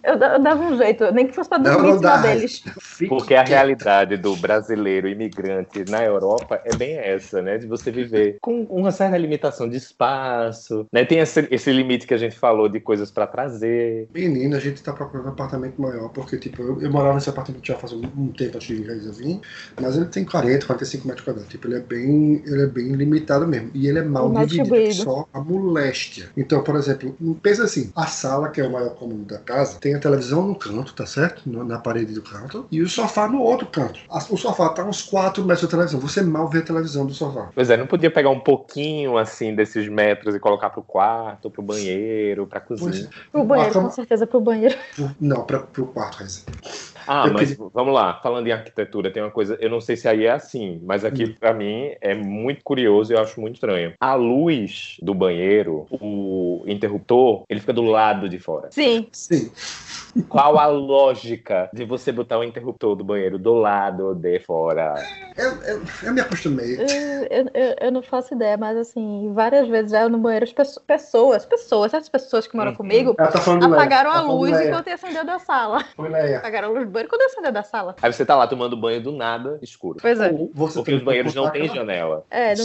eu, eu dava um jeito, nem que fosse pra Não, dormir não dá. deles. Fique Porque a realidade do brasileiro imigrante na Europa é bem essa, né? De você viver com uma certa limitação de espaço, né? Tem esse, esse limite que a gente falou de coisas pra trazer. Menino, a gente tá procurando um apartamento maior, porque, tipo, eu, eu morava nesse apartamento já faz um, um tempo antes de eu vir, mas ele tem 40, 45 metros quadrados. Tipo, ele é bem, ele é bem limitado mesmo. E ele é mal Mal dividido, só a moléstia. Então, por exemplo, pensa assim, a sala, que é o maior cômodo da casa, tem a televisão no canto, tá certo? No- na parede do canto, e o sofá no outro canto. A- o sofá tá uns 4 metros da televisão. Você mal vê a televisão do sofá. Pois é, não podia pegar um pouquinho assim desses metros e colocar pro quarto, pro banheiro, pra cozinha. Pro banheiro, como- com certeza pro banheiro. Pro- não, pra, pro quarto, Reza. Ah, Eu mas queria- vamos lá, falando em arquitetura, tem uma coisa, eu não sei se aí é assim, mas aqui Hum. pra mim é muito curioso e eu acho muito estranho. A luz do banheiro, o interruptor, ele fica do lado de fora. Sim, Sim. Qual a lógica de você botar o interruptor do banheiro do lado de fora? Eu, eu, eu me acostumei. eu, eu, eu- eu não faço ideia, mas assim, várias vezes já eu no banheiro, as pesso- pessoas, pessoas, essas pessoas que moram Uhum. comigo, tá apagaram Tá a de luz Leia. enquanto ia acender da sala. Foi Leia. Apagaram a luz do banheiro quando ia acender da sala. Aí você tá lá tomando banho do nada, escuro. Pois é. Ou você Porque os banheiros não têm janela. É, não,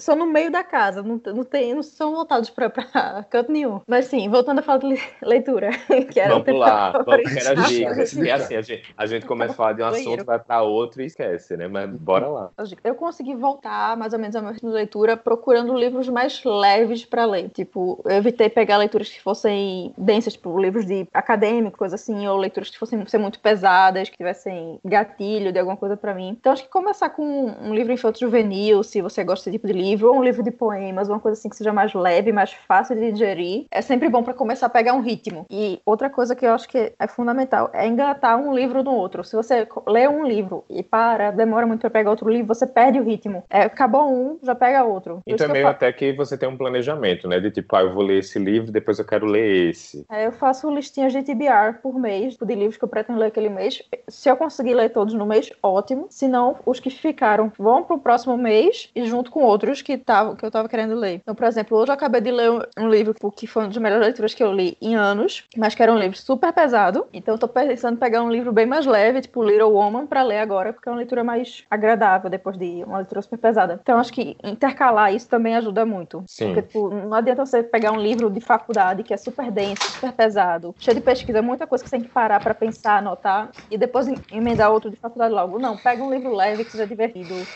são no meio da casa, não, não, tem, não são voltados pra, pra canto nenhum. Mas sim, voltando a falar de le- leitura, que era o Vamos tema lá, vamos interagir. Vamos E assim, a gente, a gente começa a falar de um assunto, vai pra outro e esquece, né? Mas bora lá. Eu consegui voltar mais ou menos ao meu ritmo de leitura procurando livros mais leves pra ler. Tipo, eu evitei pegar leituras que fossem densas, tipo livros de acadêmico, coisa assim, ou leituras que fossem ser muito pesadas, que tivessem gatilho de alguma coisa pra mim. Então acho que começar com um livro infanto juvenil, se você gosta desse tipo de livro, ou um livro de poemas, uma coisa assim que seja mais leve, mais fácil de digerir, é sempre bom pra começar a pegar um ritmo. E outra coisa que eu acho que é fundamental é engatar um livro no outro. Se você lê um livro e para, demora muito pra pegar outro livro, você perde o ritmo. É, acabou um, já pega outro. E também até que você tem um planejamento, né? De tipo, ah, eu vou ler esse livro, depois eu quero ler esse. É, eu faço listinhas de TBR por mês, de livros que eu pretendo ler aquele mês. Se eu conseguir ler todos no mês, ótimo. Se não, os que ficaram vão pro próximo mês e junto com outros que, tavam, que eu tava querendo ler. Então, por exemplo, hoje eu acabei de ler um, um livro que foi uma das melhores leituras que eu li em anos, mas que era um livro super pesado pesado. Então eu tô pensando em pegar um livro bem mais leve, tipo Little Woman, pra ler agora, porque é uma leitura mais agradável depois de uma leitura super pesada. Então acho que intercalar isso também ajuda muito. Sim. Porque, tipo, não adianta você pegar um livro de faculdade que é super denso, super pesado, cheio de pesquisa, muita coisa que você tem que parar pra pensar, anotar, e depois em- emendar outro de faculdade logo. Não, pega um livro leve que seja divertido.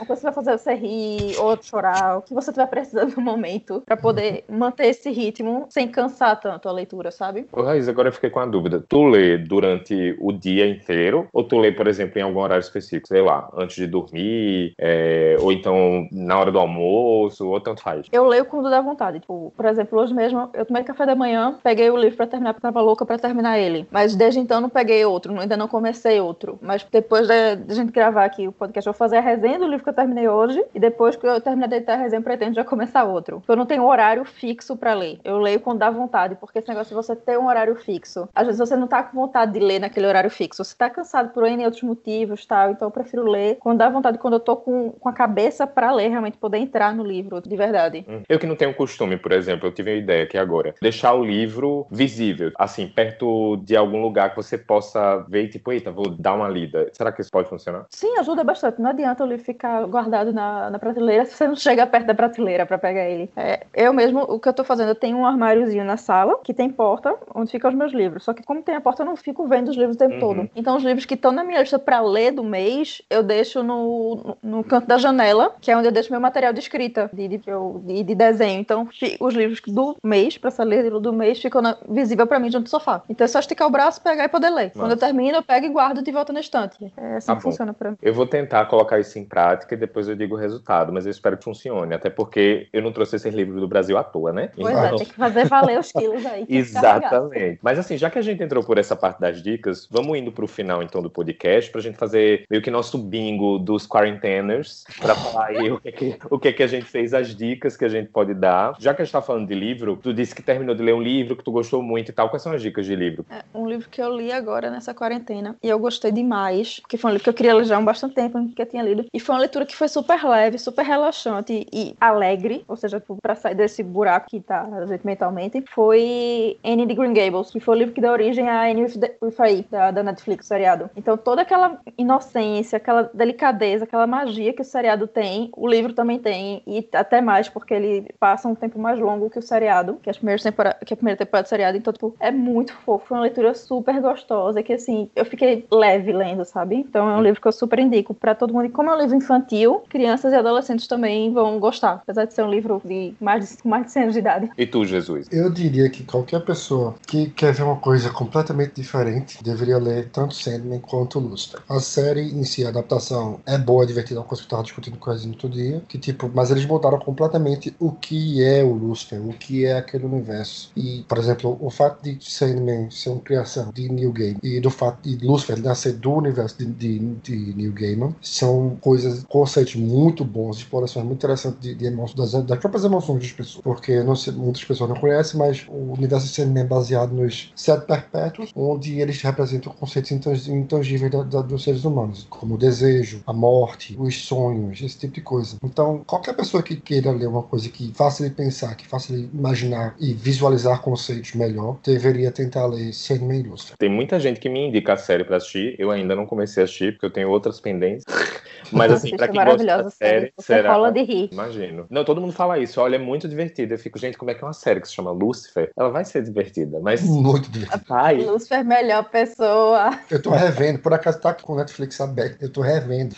Uma coisa que vai fazer você rir, outro chorar, o que você estiver precisando no momento, pra poder manter esse ritmo sem cansar tanto a leitura, sabe? Ô, Raiz, agora eu fiquei com a dúvida. Tu lê durante o dia inteiro? Ou tu lê, por exemplo, em algum horário específico? Sei lá, antes de dormir? é, ou então na hora do almoço? Ou tanto faz? Eu leio quando dá vontade. Tipo, por exemplo, hoje mesmo eu tomei café da manhã, peguei o livro pra terminar, porque tava louca pra terminar ele. Mas desde então não peguei outro, ainda não comecei outro. Mas depois de, de a gente gravar aqui o podcast, eu vou fazer a resenha do livro que eu terminei hoje. E depois que eu terminar de editar a resenha, eu pretendo já começar outro. Eu não tenho horário fixo pra ler. Eu leio quando dá vontade, porque esse negócio de você ter um horário fixo. Às vezes você não tá com vontade de ler naquele horário fixo. Você tá cansado por N outros motivos tal. Então eu prefiro ler quando dá vontade, quando eu tô com, com a cabeça pra ler, realmente poder entrar no livro de verdade. Hum. Eu que não tenho costume, por exemplo, eu tive uma ideia aqui agora. Deixar o livro visível, assim, perto de algum lugar que você possa ver tipo, eita, vou dar uma lida. Será que isso pode funcionar? Sim, ajuda bastante. Não adianta o livro guardado na, na prateleira se você não chega perto da prateleira pra pegar ele. É, eu mesmo, o que eu tô fazendo, eu tenho um armáriozinho na sala que tem porta onde ficam os meus livros. Só que como tem a porta, eu não fico vendo os livros o tempo Uhum. todo. Então os livros que estão na minha lista pra ler do mês, eu deixo no, no, no canto da janela, que é onde eu deixo meu material de escrita, de, de, eu- de, de desenho. Então os livros do mês, pra essa ler do mês, ficam na- visível pra mim junto do sofá. Então é só esticar o braço, pegar e poder ler. Quando eu termino, eu pego e guardo de volta na estante. É assim Tá que bom. funciona pra mim. Eu vou tentar colocar isso em prática e depois eu digo o resultado, mas eu espero que funcione, até porque eu não trouxe esse livro do Brasil à toa, né? Pois é, tem que fazer valer os quilos aí. que. Exatamente. Mas assim, já que a gente entrou por essa parte das dicas, vamos indo pro final então do podcast pra gente fazer meio que nosso bingo dos quarenteners, pra falar aí o que, que- o que que a gente fez, as dicas que a gente pode dar. Já que a gente tá falando de livro, tu disse que terminou de ler um livro que tu gostou muito e tal. Quais são as dicas de livro? É um livro que eu li agora nessa quarentena e eu gostei demais, porque foi um livro que eu queria ler já há um bastante tempo que eu tinha lido. E foi uma leitura que foi super leve, super relaxante e alegre, ou seja, tipo, pra sair desse buraco que tá a gente mentalmente. Foi Anne de Green Gables, que foi o livro que deu origem a Anne with, the, with E, da, da Netflix, seriado. Então toda aquela inocência, aquela delicadeza, aquela magia que o seriado tem, o livro também tem, e até mais, porque ele passa um tempo mais longo que o seriado, que, as primeiras tempora- que a primeira temporada do seriado. Então, tipo, é muito fofo, foi uma leitura super gostosa, que assim, eu fiquei leve lendo, sabe? Então é um livro que eu super indico pra todo mundo. E como é um livro infantil, crianças e adolescentes também vão gostar, apesar de ser um livro de mais de, mais de 100 anos de idade. E tu, Jesus? Eu diria que qualquer pessoa que quer ver uma coisa completamente diferente deveria ler tanto Sandman quanto Lucifer. A série em si, a adaptação é boa, divertida, é uma coisa que eu tava discutindo com a Resident todo dia, que tipo, mas eles mudaram completamente o que é o Lucifer, o que é aquele universo. E, por exemplo, o fato de Sandman ser uma criação de Neil Gaiman e do fato de Lucifer nascer do universo de, de, de Neil Gaiman são coisas, conceitos muito bons, explorações muito interessantes de, de emoções, das, das próprias emoções das pessoas. Porque não muitas pessoas não conhecem, mas o universo Sandman é baseado nos sete perpétuos, onde eles representam conceitos intang- intangíveis da- da- dos seres humanos, como o desejo, a morte, os sonhos, esse tipo de coisa. Então, qualquer pessoa que queira ler uma coisa que faça ele pensar, que faça ele imaginar e visualizar conceitos melhor, deveria tentar ler e Lucifer. Tem muita gente que me indica a série pra assistir. Eu ainda não comecei a assistir, porque eu tenho outras pendências. Mas assim, pra quem gosta maravilhosa da série, Você será? rola de rir. Imagino. Não, todo mundo fala isso. Olha, é muito divertido. Eu fico, gente, como é que é uma série que se chama Lucifer? Ela vai ser divertida, mas. Muito divertido. Ai, Lúcifer, melhor pessoa. Eu tô revendo, por acaso tá com o Netflix aberto, eu tô revendo.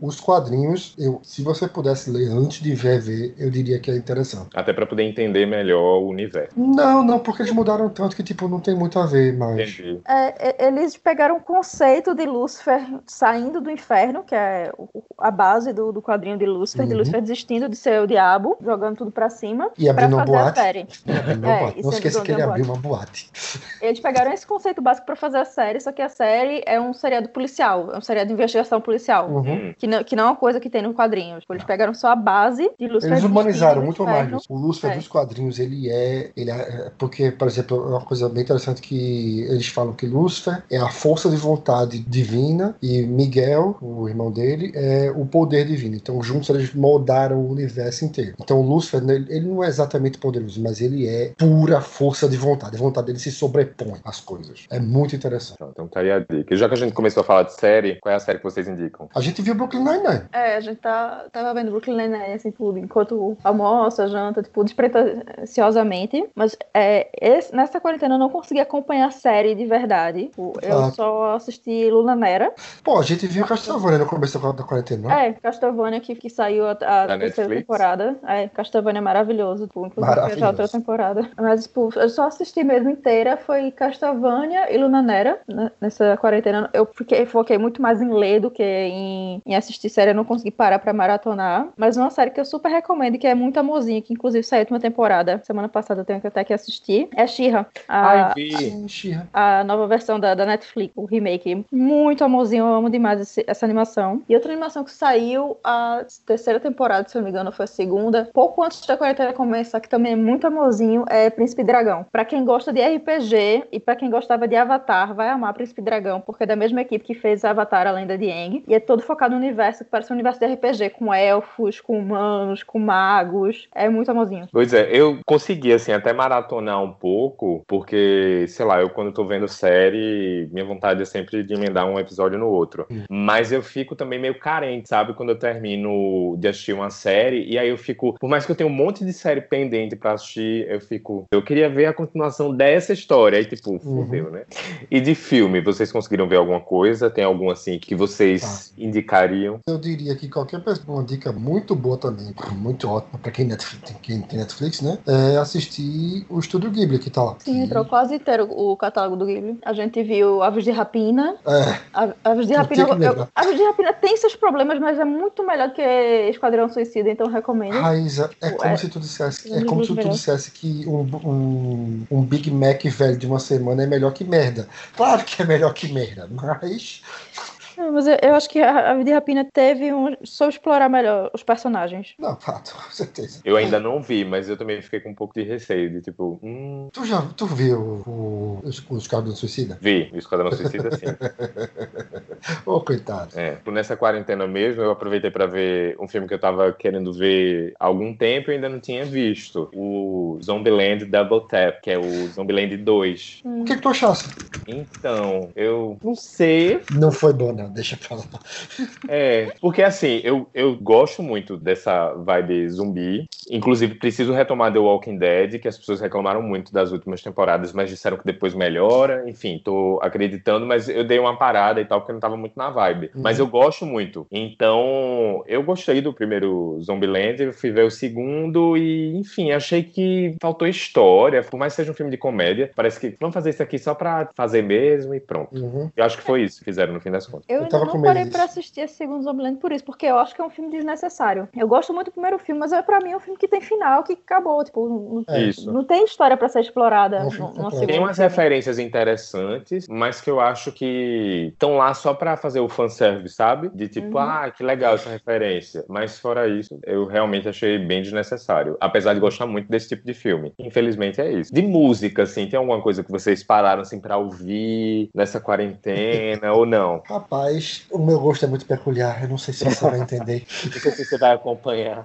Os quadrinhos, eu, se você pudesse ler antes de rever, eu diria que é interessante. até pra poder entender melhor o universo. Não, não, porque eles mudaram tanto que, tipo, não tem muito a ver, mas. Entendi. É, é, eles pegaram o conceito de Lúcifer saindo do inferno, que é a base do, do quadrinho de Lúcifer, de Uhum. Lúcifer desistindo de ser o diabo, jogando tudo pra cima, E pra abrindo uma fazer a boate. série. E abrindo uma É, boate. Não esqueça que ele abriu uma boate. Eles pegaram esse conceito básico pra fazer a série, só que a série é um seriado policial, é um seriado de investigação policial. Uhum. Hum. Que não, que não é uma coisa que tem no quadrinho. Tipo, eles pegaram só a base de Lúcifer. Eles humanizaram muito mais. O Lúcifer É. dos quadrinhos, ele é, ele é. Porque, por exemplo, é uma coisa bem interessante que eles falam que Lúcifer é a força de vontade divina e Miguel, o irmão dele, dele é o poder divino. Então, juntos eles moldaram o universo inteiro. Então, o Lúcifer, ele, ele não é exatamente poderoso, mas ele é pura força de vontade. A vontade dele se sobrepõe às coisas. É muito interessante. Então, tá aí a dica. E já que a gente começou a falar de série, qual é a série que vocês indicam? A gente viu Brooklyn Nine-Nine. É, a gente tá, tava vendo Brooklyn Nine-Nine, assim, tudo, enquanto almoça, janta, tipo, despretensiosamente. Mas é, esse- nessa quarentena eu não consegui acompanhar a série de verdade. Eu Ah. só assisti Luna Nera. Pô, a gente viu Castlevania no começo da da quarentena, não? É, Castlevania que, que saiu a, a Da terceira Netflix? temporada. É, Castlevania é maravilhoso, tipo, inclusive Maravilhoso. a outra temporada. Mas, tipo, eu só assisti mesmo inteira, foi Castlevania e Luna Nera né, nessa quarentena. Eu fiquei, foquei muito mais em ler do que em, em assistir série, eu não consegui parar pra maratonar. Mas uma série que eu super recomendo, que é muito amorzinha, que inclusive saiu a última temporada. Semana passada eu tenho que até que assistir. É She-Ra. a- Ai, vi. She-Ra. a nova versão da, da Netflix, o remake. Muito amorzinho, eu amo demais esse- essa animação. E outra animação que saiu, a terceira temporada, se eu não me engano, foi a segunda, pouco antes da quarentena começar, que também é muito amorzinho, é Príncipe Dragão. Pra quem gosta de RPG e pra quem gostava de Avatar, vai amar Príncipe Dragão, porque é da mesma equipe que fez Avatar, a Lenda de Aang. E é todo focado no universo, que parece um universo de RPG, com elfos, com humanos, com magos. É muito amorzinho. Pois é, eu consegui, assim, até maratonar um pouco, porque, sei lá, eu quando tô vendo série, minha vontade é sempre de emendar um episódio no outro. Hum. Mas eu fico também meio carente, sabe? Quando eu termino de assistir uma série, e aí eu fico, por mais que eu tenha um monte de série pendente pra assistir, eu fico, eu queria ver a continuação dessa história. Aí, tipo, fudeu, né? E de filme, vocês conseguiram ver alguma coisa? Tem algum, assim, que vocês indicariam? Eu diria que qualquer pessoa, uma dica muito boa também, muito ótima pra quem, Netflix, tem- quem tem Netflix, né? É assistir o Estúdio Ghibli que tá lá. Sim, entrou quase inteiro o catálogo do Ghibli. A gente viu Aves de Rapina, É, A- Aves de Rapina, eu-. Aves de Rapina tem seus problemas, mas é muito melhor que Esquadrão Suicida, então recomendo. Raíza, é Ué. como se tu dissesse, é como se tu dissesse que um, um, um Big Mac velho de uma semana é melhor que merda. Claro que é melhor que merda, mas Mas eu, eu acho que a de Rapina teve um. soube explorar melhor os personagens. não, fato, com certeza. Eu ainda não vi, mas eu também fiquei com um pouco de receio, de tipo, hum, Tu já tu viu o, os, os carros do suicida? vi, o Esquadrão Suicida, sim. Ô, coitado. É, nessa quarentena mesmo, eu aproveitei pra ver um filme que eu tava querendo ver há algum tempo e ainda não tinha visto. O Zombieland Double Tap, que é o Zombieland 2. O que, que tu achasse? Então, eu não sei. Não foi bom, não, deixa pra lá. É, porque assim, eu, eu gosto muito dessa vibe zumbi. Inclusive, preciso retomar The Walking Dead, que as pessoas reclamaram muito das últimas temporadas, mas disseram que depois melhora. Enfim, tô acreditando, mas eu dei uma parada e tal, porque eu não tava muito na vibe. Uhum. Mas eu gosto muito. Então, eu gostei do primeiro Zombieland, eu fui ver o segundo e, enfim, achei que faltou história. Por mais que seja um filme de comédia, parece que vamos fazer isso aqui só pra fazer mesmo e pronto. Uhum. Eu acho que foi isso que fizeram no fim das contas. Eu, Eu ainda não com medo parei disso. pra assistir esse segundo Zombieland por isso, porque eu acho que é um filme desnecessário. Eu gosto muito do primeiro filme, mas é, pra mim é um filme que tem final, que acabou. Tipo, não, É. Isso. não tem história pra ser explorada É um no, filme no Tem umas filme. referências interessantes, mas que eu acho que estão lá só pra fazer o fanservice, sabe? De tipo, Uhum. ah, que legal essa referência. Mas fora isso, eu realmente achei bem desnecessário. Apesar de gostar muito desse tipo de filme. Infelizmente é isso. De música, assim, tem alguma coisa que vocês pararam assim pra ouvir nessa quarentena ou não? Rapaz, o meu gosto é muito peculiar, eu não sei se você vai entender. Não sei se você vai acompanhar.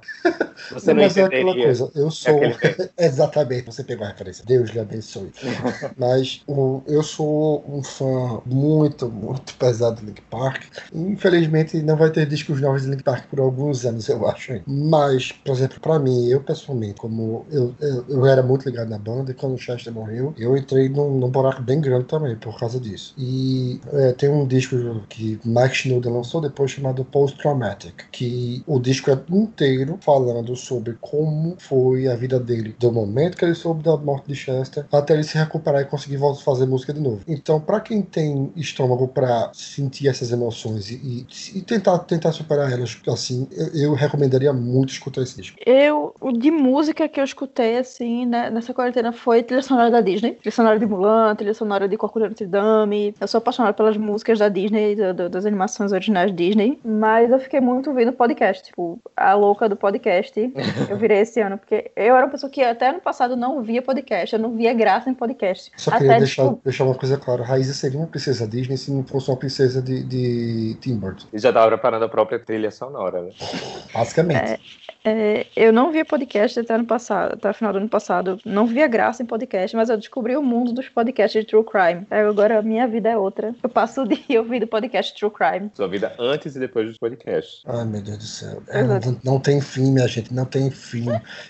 Você não Mas é aquela entenderia. coisa, eu sou. aquele tempo. Exatamente, você pegou a referência. Deus lhe abençoe. Mas o- eu sou um fã muito, muito pesado de Link Park. Infelizmente, não vai ter discos novos de Link Park por alguns anos, eu acho. Mas, por exemplo, pra mim, eu pessoalmente, como eu, eu, eu era muito ligado na banda, e quando o Chester morreu, eu entrei num, num buraco bem grande também por causa disso. E é, tem um disco que Mike Shinoda lançou depois chamado Post Traumatic, que o disco é inteiro falando sobre como foi a vida dele, do momento que ele soube da morte de Chester até ele se recuperar e conseguir fazer música de novo. Então, pra quem tem estômago pra sentir essas emoções e, e- tentar, tentar superar elas, assim, eu, eu recomendaria muito escutar esse disco. Eu, de música que eu escutei, assim, né, nessa quarentena foi trilha sonora da Disney. Trilha sonora de Mulan, trilha sonora de Corcunda Notre Dame. Eu sou apaixonada pelas músicas da Disney, do- das animações originais Disney. Mas eu fiquei muito ouvindo podcast, tipo, a louca do podcast. Eu virei esse ano, porque eu era uma pessoa que até ano passado não via podcast, eu não via graça em podcast. Só Até, queria deixar, tipo, deixar uma coisa clara. Raíza seria uma princesa Disney se não fosse uma princesa de, de Tim Burton. E já tava preparando a própria trilha sonora, né? Basicamente. É, eu não via podcast até ano passado, até o final do ano passado. Não via graça em podcast, mas eu descobri o mundo dos podcasts de True Crime. Aí Agora a minha vida é outra. Eu passo o dia ouvindo podcast True Crime. Sua vida antes e depois dos podcasts. Ai, meu Deus do céu. É, não, não tem fim, minha gente, não tem fim.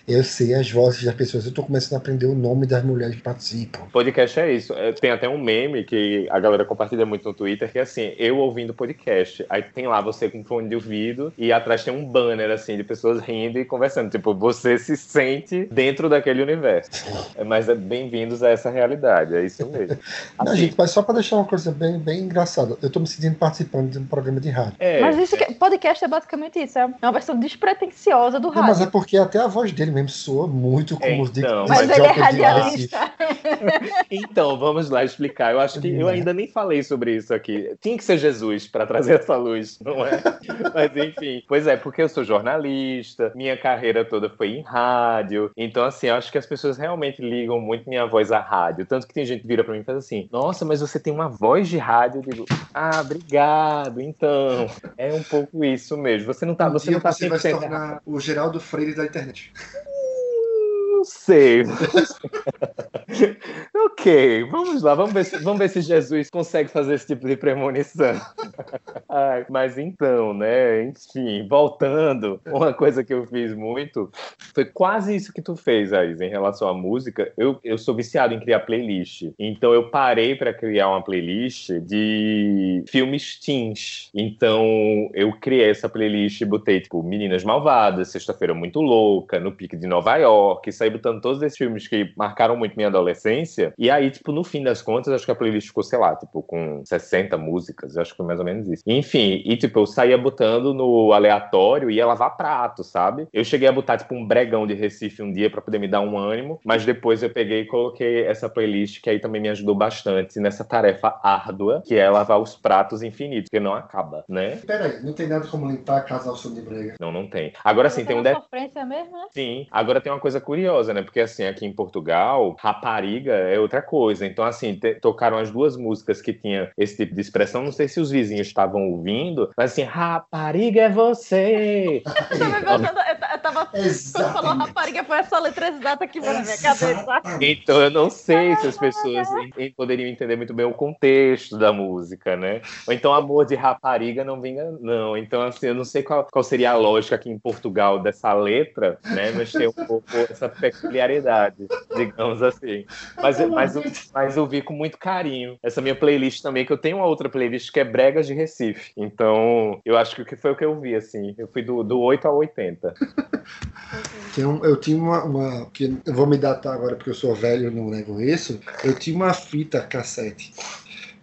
Eu sei as vozes das pessoas. Eu tô começando a aprender o nome das mulheres que participam. Podcast é isso. É, Tem até um meme que a galera compartilha muito no Twitter, que é assim, eu ouvindo podcast. Aí tem lá você com fone de ouvido e atrás tem um banner, assim, de pessoas rindo e conversando. Tipo, você se sente dentro daquele universo. É, Mas é bem-vindos a essa realidade, é isso mesmo. Não, Assim, gente, mas só pra deixar uma coisa bem, bem engraçada. Eu tô me sentindo participando de um programa de rádio. é, Mas isso que, podcast é basicamente isso. É uma versão despretensiosa do Não, mas é rádio. porque até a voz dele mesmo soa muito como os de Então, Mas, ele é radialista. Então, vamos lá explicar. Eu acho que eu ainda nem falei sobre isso aqui. Tinha que ser Jesus para trazer essa luz, não é? Mas enfim. Pois é, porque eu sou jornalista, minha carreira toda foi em rádio. Então, assim, eu acho que as pessoas realmente ligam muito minha voz à rádio. Tanto que tem gente que vira para mim e faz assim: Nossa, mas você tem uma voz de rádio. Eu digo: Ah, obrigado. Então, é um pouco isso mesmo. Você não tá, Um você não tá você vai se 100% tornar o Geraldo Freire da internet. Não sei. ok, vamos lá, vamos ver, se, vamos ver se Jesus consegue fazer esse tipo de premonição. Ai, mas então, né? Enfim, voltando, uma coisa que eu fiz muito foi quase isso que tu fez, Aís, em relação à música. Eu, eu sou viciado em criar playlist. Então eu parei para criar uma playlist de filmes teens. Então eu criei essa playlist e botei, tipo, Meninas Malvadas, Sexta-feira Muito Louca, No Pique de Nova York, saí botando todos esses filmes que marcaram muito minha adolescência. E aí, tipo, no fim das contas, acho que a playlist ficou, sei lá, tipo, com 60 músicas, acho que foi mais ou menos isso. Enfim, e tipo, eu saía botando no aleatório e ia lavar prato, sabe? Eu cheguei a botar, tipo, um bregão de Recife um dia pra poder me dar um ânimo, mas depois eu peguei e coloquei essa playlist que aí também me ajudou bastante nessa tarefa árdua, que é lavar os pratos infinitos, que não acaba, né? Peraí, não tem nada como limpar a casa ao som de brega. Não, não tem. Agora sim, tem um Essa detalhe. sofrência mesmo, né? Sim, agora tem uma coisa curiosa, né? Porque assim, aqui em Portugal, rapariga é outra coisa. Então, assim, te- tocaram as duas músicas que tinha esse tipo de expressão. Não sei se os vizinhos estavam ouvindo, mas assim, rapariga é você. Eu tava eu, ta- eu tava. Quando falou Exatamente. rapariga, foi essa letra exata que veio na minha cabeça. Então, eu não sei se as pessoas poderiam entender muito bem o contexto da música, né? Ou então, amor de rapariga não vinga, não. Então, assim, eu não sei qual, qual seria a lógica aqui em Portugal dessa letra, né? Mas tem um pouco essa peculiaridade, digamos assim. Mas, mas, eu- mas eu vi com muito carinho essa minha playlist também, que eu tenho uma outra playlist que é Bregas de Recife. Então, eu acho que foi o que eu vi, assim. Eu fui do, do 8 ao 80. Tem um- eu tinha uma, uma- que eu vou me datar agora porque eu sou velho e não nego isso. Eu tinha uma fita cassete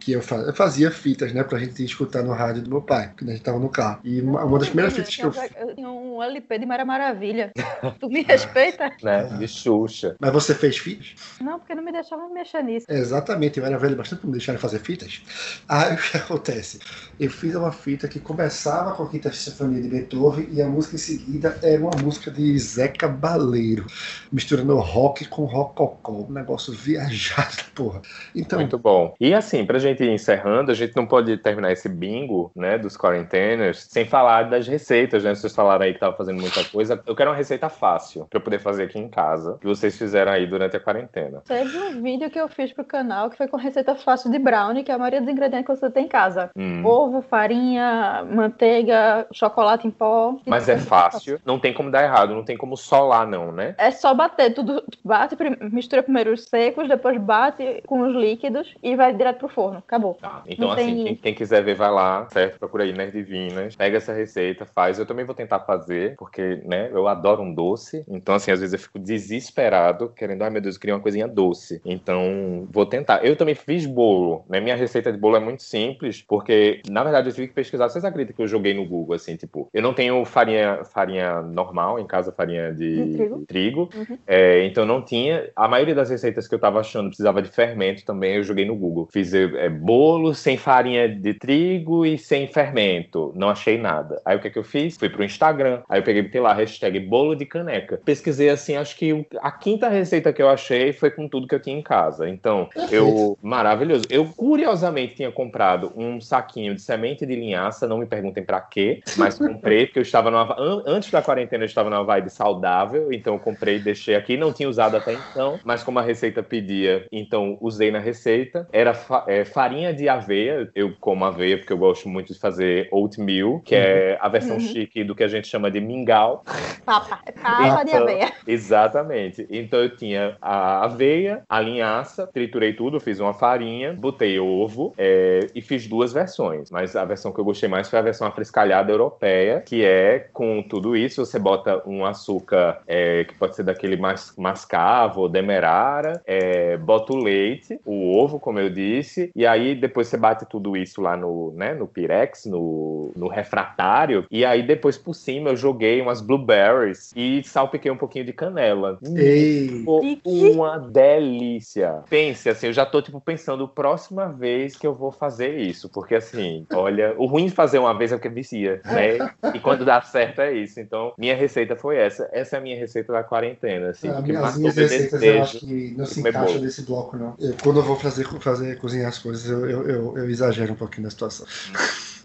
que eu, eu fazia fitas, né, pra gente escutar no rádio do meu pai, quando a gente tava no carro. E uma, uma das primeiras fitas que eu Eu tinha um LP de Mara Maravilha. Tu me respeita? Né? De Xuxa. Mas você fez fitas? Não, porque não me deixava mexer nisso. Exatamente, eu era velho bastante pra me deixarem fazer fitas. Aí o que acontece? Eu fiz uma fita que começava com a Quinta Sinfonia de Beethoven e a música em seguida era uma música de Zeca Baleiro, misturando rock com rococó. Um negócio viajado, porra. Então, Muito bom. E assim, pra gente ir encerrando, a gente não pode terminar esse bingo, né, dos quarenteners, sem falar das receitas, né? Vocês falaram aí que tava fazendo muita coisa. Eu quero uma receita fácil pra eu poder fazer aqui em casa, que vocês fizeram aí durante a quarentena. Teve um vídeo que eu fiz pro canal que foi com receita fácil de brownie, que é a maioria dos ingredientes que você tem em casa. Hum. Ovo, farinha, manteiga, chocolate em pó. Mas é fácil, não tem como dar errado, não tem como solar, não, né? É só bater tudo. Bate, mistura primeiro os secos, depois bate com os líquidos e vai direto pro forno. Acabou. Tá. Então, Não assim, tem- quem, quem quiser ver, vai lá, certo? Procura aí Nerd Divinas, pega essa receita, faz. Eu também vou tentar fazer, porque, né, eu adoro um doce. Então, assim, às vezes eu fico desesperado, querendo, ai meu Deus, eu queria uma coisinha doce. Então, vou tentar. Eu também fiz bolo, né? Minha receita de bolo é muito simples, porque, na verdade, eu tive que pesquisar. Vocês acreditam que eu joguei no Google, assim, tipo, eu não tenho farinha, farinha normal em casa, farinha de, De trigo. trigo. Uhum. É, então não tinha. A maioria das receitas que eu tava achando precisava de fermento também, eu joguei no Google. Fiz é, bolo sem farinha de trigo e sem fermento. Não achei nada. Aí o que, que eu fiz? Fui pro Instagram. Aí eu peguei, botei lá, hashtag bolo de caneca. Pesquisei assim, acho que a quinta receita que eu achei foi com tudo que eu tinha em casa. Então, eu. Maravilhoso. Eu, curiosamente, tinha comprado um saquinho de semente de linhaça, não me perguntem pra quê, mas comprei, porque eu estava numa. an- Antes da quarentena, eu estava numa vibe saudável, então eu comprei e deixei aqui. Não tinha usado até então, mas como a receita pedia, então usei na receita. Era fa- é, farinha de aveia, eu como aveia porque eu gosto muito de fazer oatmeal, que é a versão Uhum. chique do que a gente chama de mingau. Papa. É papa de Então, aveia. Exatamente. Então eu tinha a aveia, a linhaça, triturei tudo, fiz uma farinha, botei ovo é, e fiz duas versões. Mas a versão que eu gostei mais foi a versão afrescalhada europeia, que é com tudo isso, você bota um açúcar é, que pode ser daquele mas, mascavo ou demerara, é, bota o leite, o ovo, como eu disse, e aí depois você bate tudo isso lá no, né, no pirex, no, no refratário, e aí depois por cima eu joguei umas blueberries e salpiquei um pouquinho de canela. Ei, Ficou uma delícia. Pense assim, eu já tô tipo pensando próxima vez que eu vou fazer isso, porque assim, olha, o ruim de fazer uma vez é porque vicia, né? E quando dá certo é isso. Então, minha receita foi essa. Essa é a minha receita da quarentena, assim, a porque minha- as matou minhas receitas eu acho que não se encaixa nesse bloco, não. Eu- quando eu vou fazer, fazer cozinhar as coisas, eu, eu, eu, eu exagero um pouquinho na situação.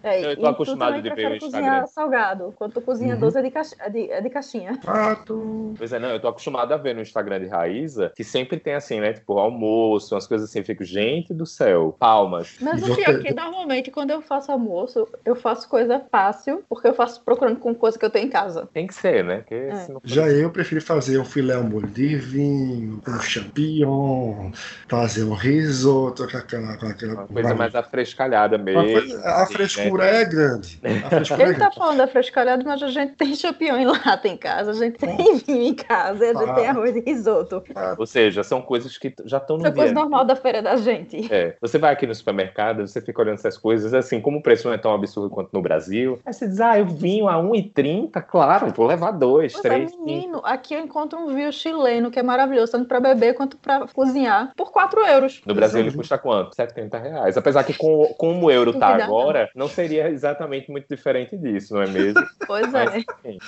É, Eu tô tu acostumado de ver o Instagram. salgado. Quando tu cozinha Uhum. doce é de, caixa- é de, é de caixinha. Fato. Pois é, não, eu tô acostumado a ver no Instagram de Raíza que sempre tem assim, né? Tipo, almoço, umas coisas assim. Eu fico, gente do céu, palmas. Mas E o pior é que normalmente quando eu faço almoço, eu faço coisa fácil, porque eu faço procurando com coisa que eu tenho em casa. Tem que ser, né? Porque É. senão- Já eu prefiro fazer um filé ao molho de vinho, com champignon, fazer um risoto com aquela. Com aquela Uma coisa mais afrescalhada Uma mesmo. coisa- a assim, frescura é grande. Frescura é Ele tá grande. falando da frescalhada, mas a gente tem champignon em lata em casa, a gente tem vinho em casa, a gente Ah. tem arroz e risoto. Ou seja, são coisas que já estão no Isso é coisa normal da feira da gente. É, você vai aqui no supermercado, você fica olhando essas coisas, assim, como o preço não é tão absurdo quanto no Brasil, aí você diz, ah, eu vinho a 1,30, claro, vou levar dois, Pois é, três, cinco. menino, aqui eu encontro um vinho chileno que é maravilhoso, tanto pra beber quanto pra cozinhar, por 4 euros. No Brasil ele custa quanto? 70 reais. Apesar que com, como o euro tá agora, não seria exatamente muito diferente disso, não é mesmo? Pois Mas, é. enfim.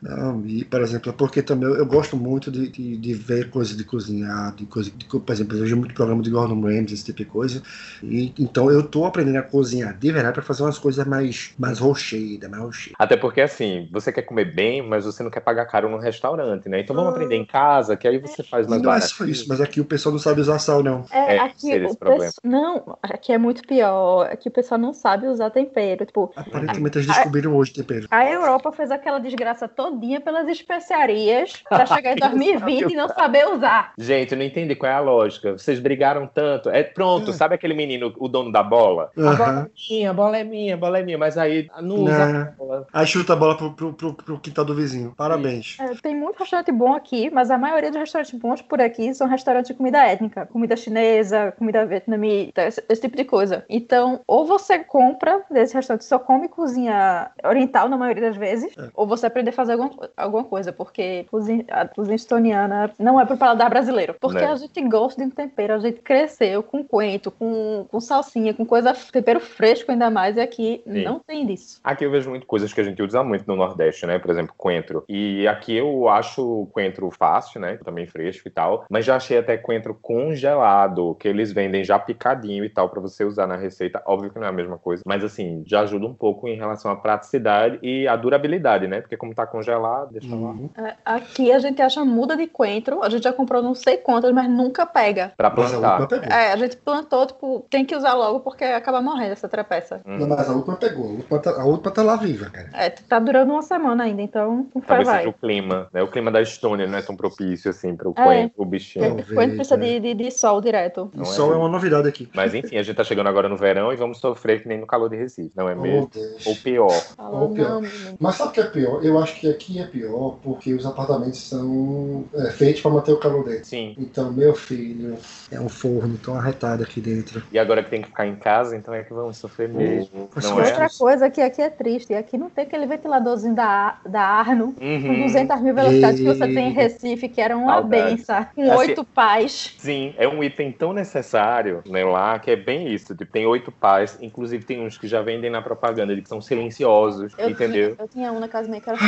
Não, e, por exemplo, é porque também eu, eu gosto muito de, de, de ver coisa de cozinhar, de coisa, de, por exemplo, eu vejo muito programa de Gordon Ramsay, esse tipo de coisa. E, então eu tô aprendendo a cozinhar de verdade para fazer umas coisas mais, mais rochedas, mais rochedas. Até porque, assim, você quer comer bem, mas você não quer pagar caro no restaurante, né? Então vamos Ah. aprender em casa, que aí você faz mais Não é barato. só isso, mas aqui o pessoal não sabe usar sal, não. É, É, aqui o problema. pessoal. Não, aqui é muito pior. Aqui o pessoal não sabe usar tempero. Tipo, Aparentemente eles descobriram hoje tempero. a Europa fez aquela desgraça todinha pelas especiarias pra chegar em 2020 e não saber usar. Gente, eu não entendi qual é a lógica. Vocês brigaram tanto. É pronto, Hum. sabe aquele menino, o dono da bola? A bola é minha, a bola é minha, a bola é minha, mas aí não usa Não. a bola. Aí chuta a bola pro, pro, pro, pro quintal do vizinho. Parabéns. É, tem muito restaurante bom aqui, mas a maioria dos restaurantes bons por aqui são restaurantes de comida étnica, comida chinesa, comida vietnamita, esse, esse tipo de coisa. Então, ou você compra desse restaurante, só come cozinha oriental na maioria das vezes, É. ou você aprender a fazer alguma, alguma coisa, porque cozinha, a cozinha estoniana não é pro paladar brasileiro. Porque Né. a gente gosta de um tempero, a gente cresceu com coentro, com, com salsinha, com coisa, tempero fresco ainda mais, e aqui Sim. não tem disso. Aqui eu vejo muito coisas que a gente usa muito no Nordeste, né? Por exemplo, coentro. E aqui eu acho o coentro fácil, né? Também fresco e tal. Mas já achei até coentro congelado, que eles vendem já picadinho e tal pra você usar na receita. Óbvio que não é a mesma coisa, mas assim, já ajuda um pouco em relação à praticidade e à durabilidade, né? Porque como tá congelado, deixa lá. Uhum. É, Aqui a gente acha muda de coentro, a gente já comprou não sei quantas, mas nunca pega. Pra plantar. É, a gente plantou, tipo, tem que usar logo porque acaba morrendo essa trepeça. Hum. Não, mas a última pegou. A última, tá, a última tá lá viva, cara. É, tá durando uma semana ainda, então vai, Talvez vai. seja o clima, né? O clima da Estônia não é tão propício assim para o É. coentro, o bichinho. Talvez, O coentro precisa né? de, de, de sol direto. O Não é sol é ruim. uma novidade aqui. Mas enfim, a gente tá chegando agora no verão e vamos sofrer que nem no calor de Recife. Recife, não é Oh, mesmo? Deus. Ou pior. Ou pior. não, menino. Mas sabe o que é pior? Eu acho que aqui é pior porque os apartamentos são é, feitos para manter o calor dentro. Sim. Então, meu filho, é um forno tão arretado aqui dentro. E agora que tem que ficar em casa, então é que vamos sofrer mesmo. Mas Não é? Outra coisa que aqui é triste, aqui não tem aquele ventiladorzinho da, da Arno com Uhum. 200 mil velocidades que você tem em Recife, que era uma benção, com Assim- oito pás. Sim, é um item tão necessário né, lá que é bem isso. Tipo, tem oito pais, inclusive tem uns que já vendem na propaganda, de que são silenciosos, Eu entendeu? Tinha, eu tinha um na casa minha que era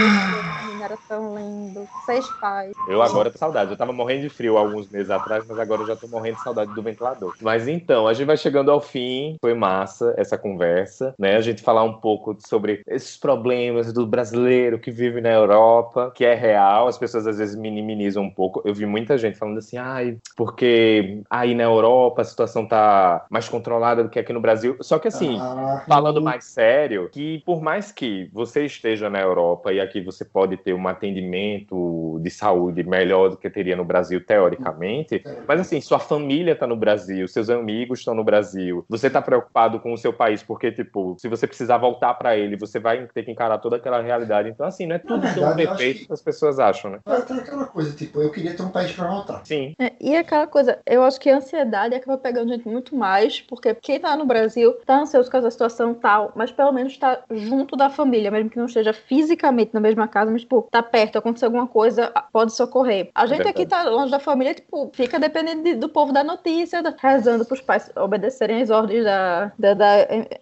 era tão lindo. Seis pais. Eu agora tô saudade. Eu tava morrendo de frio alguns meses atrás, mas agora eu já tô morrendo de saudade do ventilador. Mas então, a gente vai chegando ao fim. Foi massa essa conversa, né? A gente falar um pouco sobre esses problemas do brasileiro que vive na Europa, que é real. As pessoas às vezes minimizam um pouco. Eu vi muita gente falando assim, ai, porque aí na Europa a situação tá mais controlada do que aqui no Brasil. Só que assim, Ah, Falando mais sério, que por mais que você esteja na Europa e aqui você pode ter um atendimento de saúde melhor do que teria no Brasil, teoricamente, mas assim, sua família está no Brasil, seus amigos estão no Brasil, você está preocupado com o seu país, porque, tipo, se você precisar voltar para ele, você vai ter que encarar toda aquela realidade. Então, assim, não é tudo tão verdade, acho perfeito que- que as pessoas acham, né? Vai ter aquela coisa, tipo, eu queria ter um país para voltar. Sim, É, e aquela coisa, eu acho que a ansiedade acaba pegando gente muito mais, porque quem tá no Brasil tá ansioso com essa situação tal, mas pelo menos tá junto da família, mesmo que não esteja fisicamente na mesma casa, mas, tipo, tá perto, aconteceu alguma coisa, pode socorrer. A gente aqui tá longe da família, tipo, fica dependendo de- do povo da notícia, da- rezando pros pais obedecerem as ordens da, da, da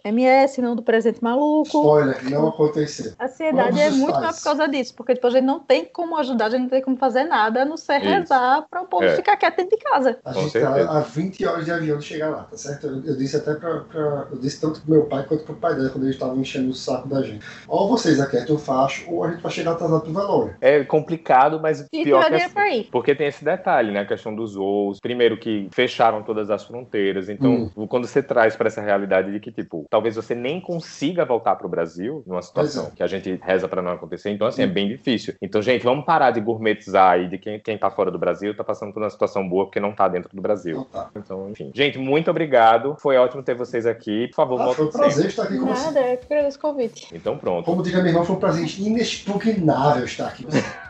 MS, não do presente maluco. Spoiler, não aconteceu. A ansiedade Vamos é muito mais por causa disso, porque tipo, a gente não tem como ajudar, a gente não tem como fazer nada, a não ser Isso. rezar para o povo É. ficar quieto dentro de casa. A gente tá a 20 horas de avião de chegar lá, tá certo? Eu, eu disse até pra, pra- Eu disse tanto pro meu pai quanto pro pai dela quando eles estavam enchendo o saco da gente. Ou vocês aquietam o facho, ou a gente vai chegar atrasado pro velório. é complicado, mas Se pior que dinheiro assim. Porque tem esse detalhe, né? A questão dos voos. Primeiro que fecharam todas as fronteiras. Então, quando você traz para essa realidade de que, tipo, talvez você nem consiga voltar pro Brasil numa situação é. que a gente reza para não acontecer. Então, assim, é bem difícil. Então, gente, vamos parar de gourmetizar aí de quem, quem tá fora do Brasil, tá passando por uma situação boa porque não tá dentro do Brasil. Então tá. Então, enfim. Gente, muito obrigado. Foi ótimo ter vocês aqui. Por favor, Ah, foi voltem um sempre. prazer estar aqui com você. Nada, eu que agradeço o convite. Então, pronto. Como diga minha irmã, foi um prazer inexpugnável estar aqui.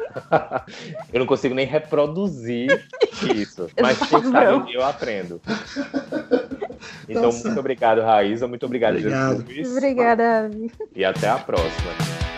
Eu não consigo nem reproduzir isso. Mas quem sabe eu aprendo. Então, Nossa. muito obrigado, Raíza. Muito obrigado, Obrigado. Jesus. Obrigada. E até a próxima.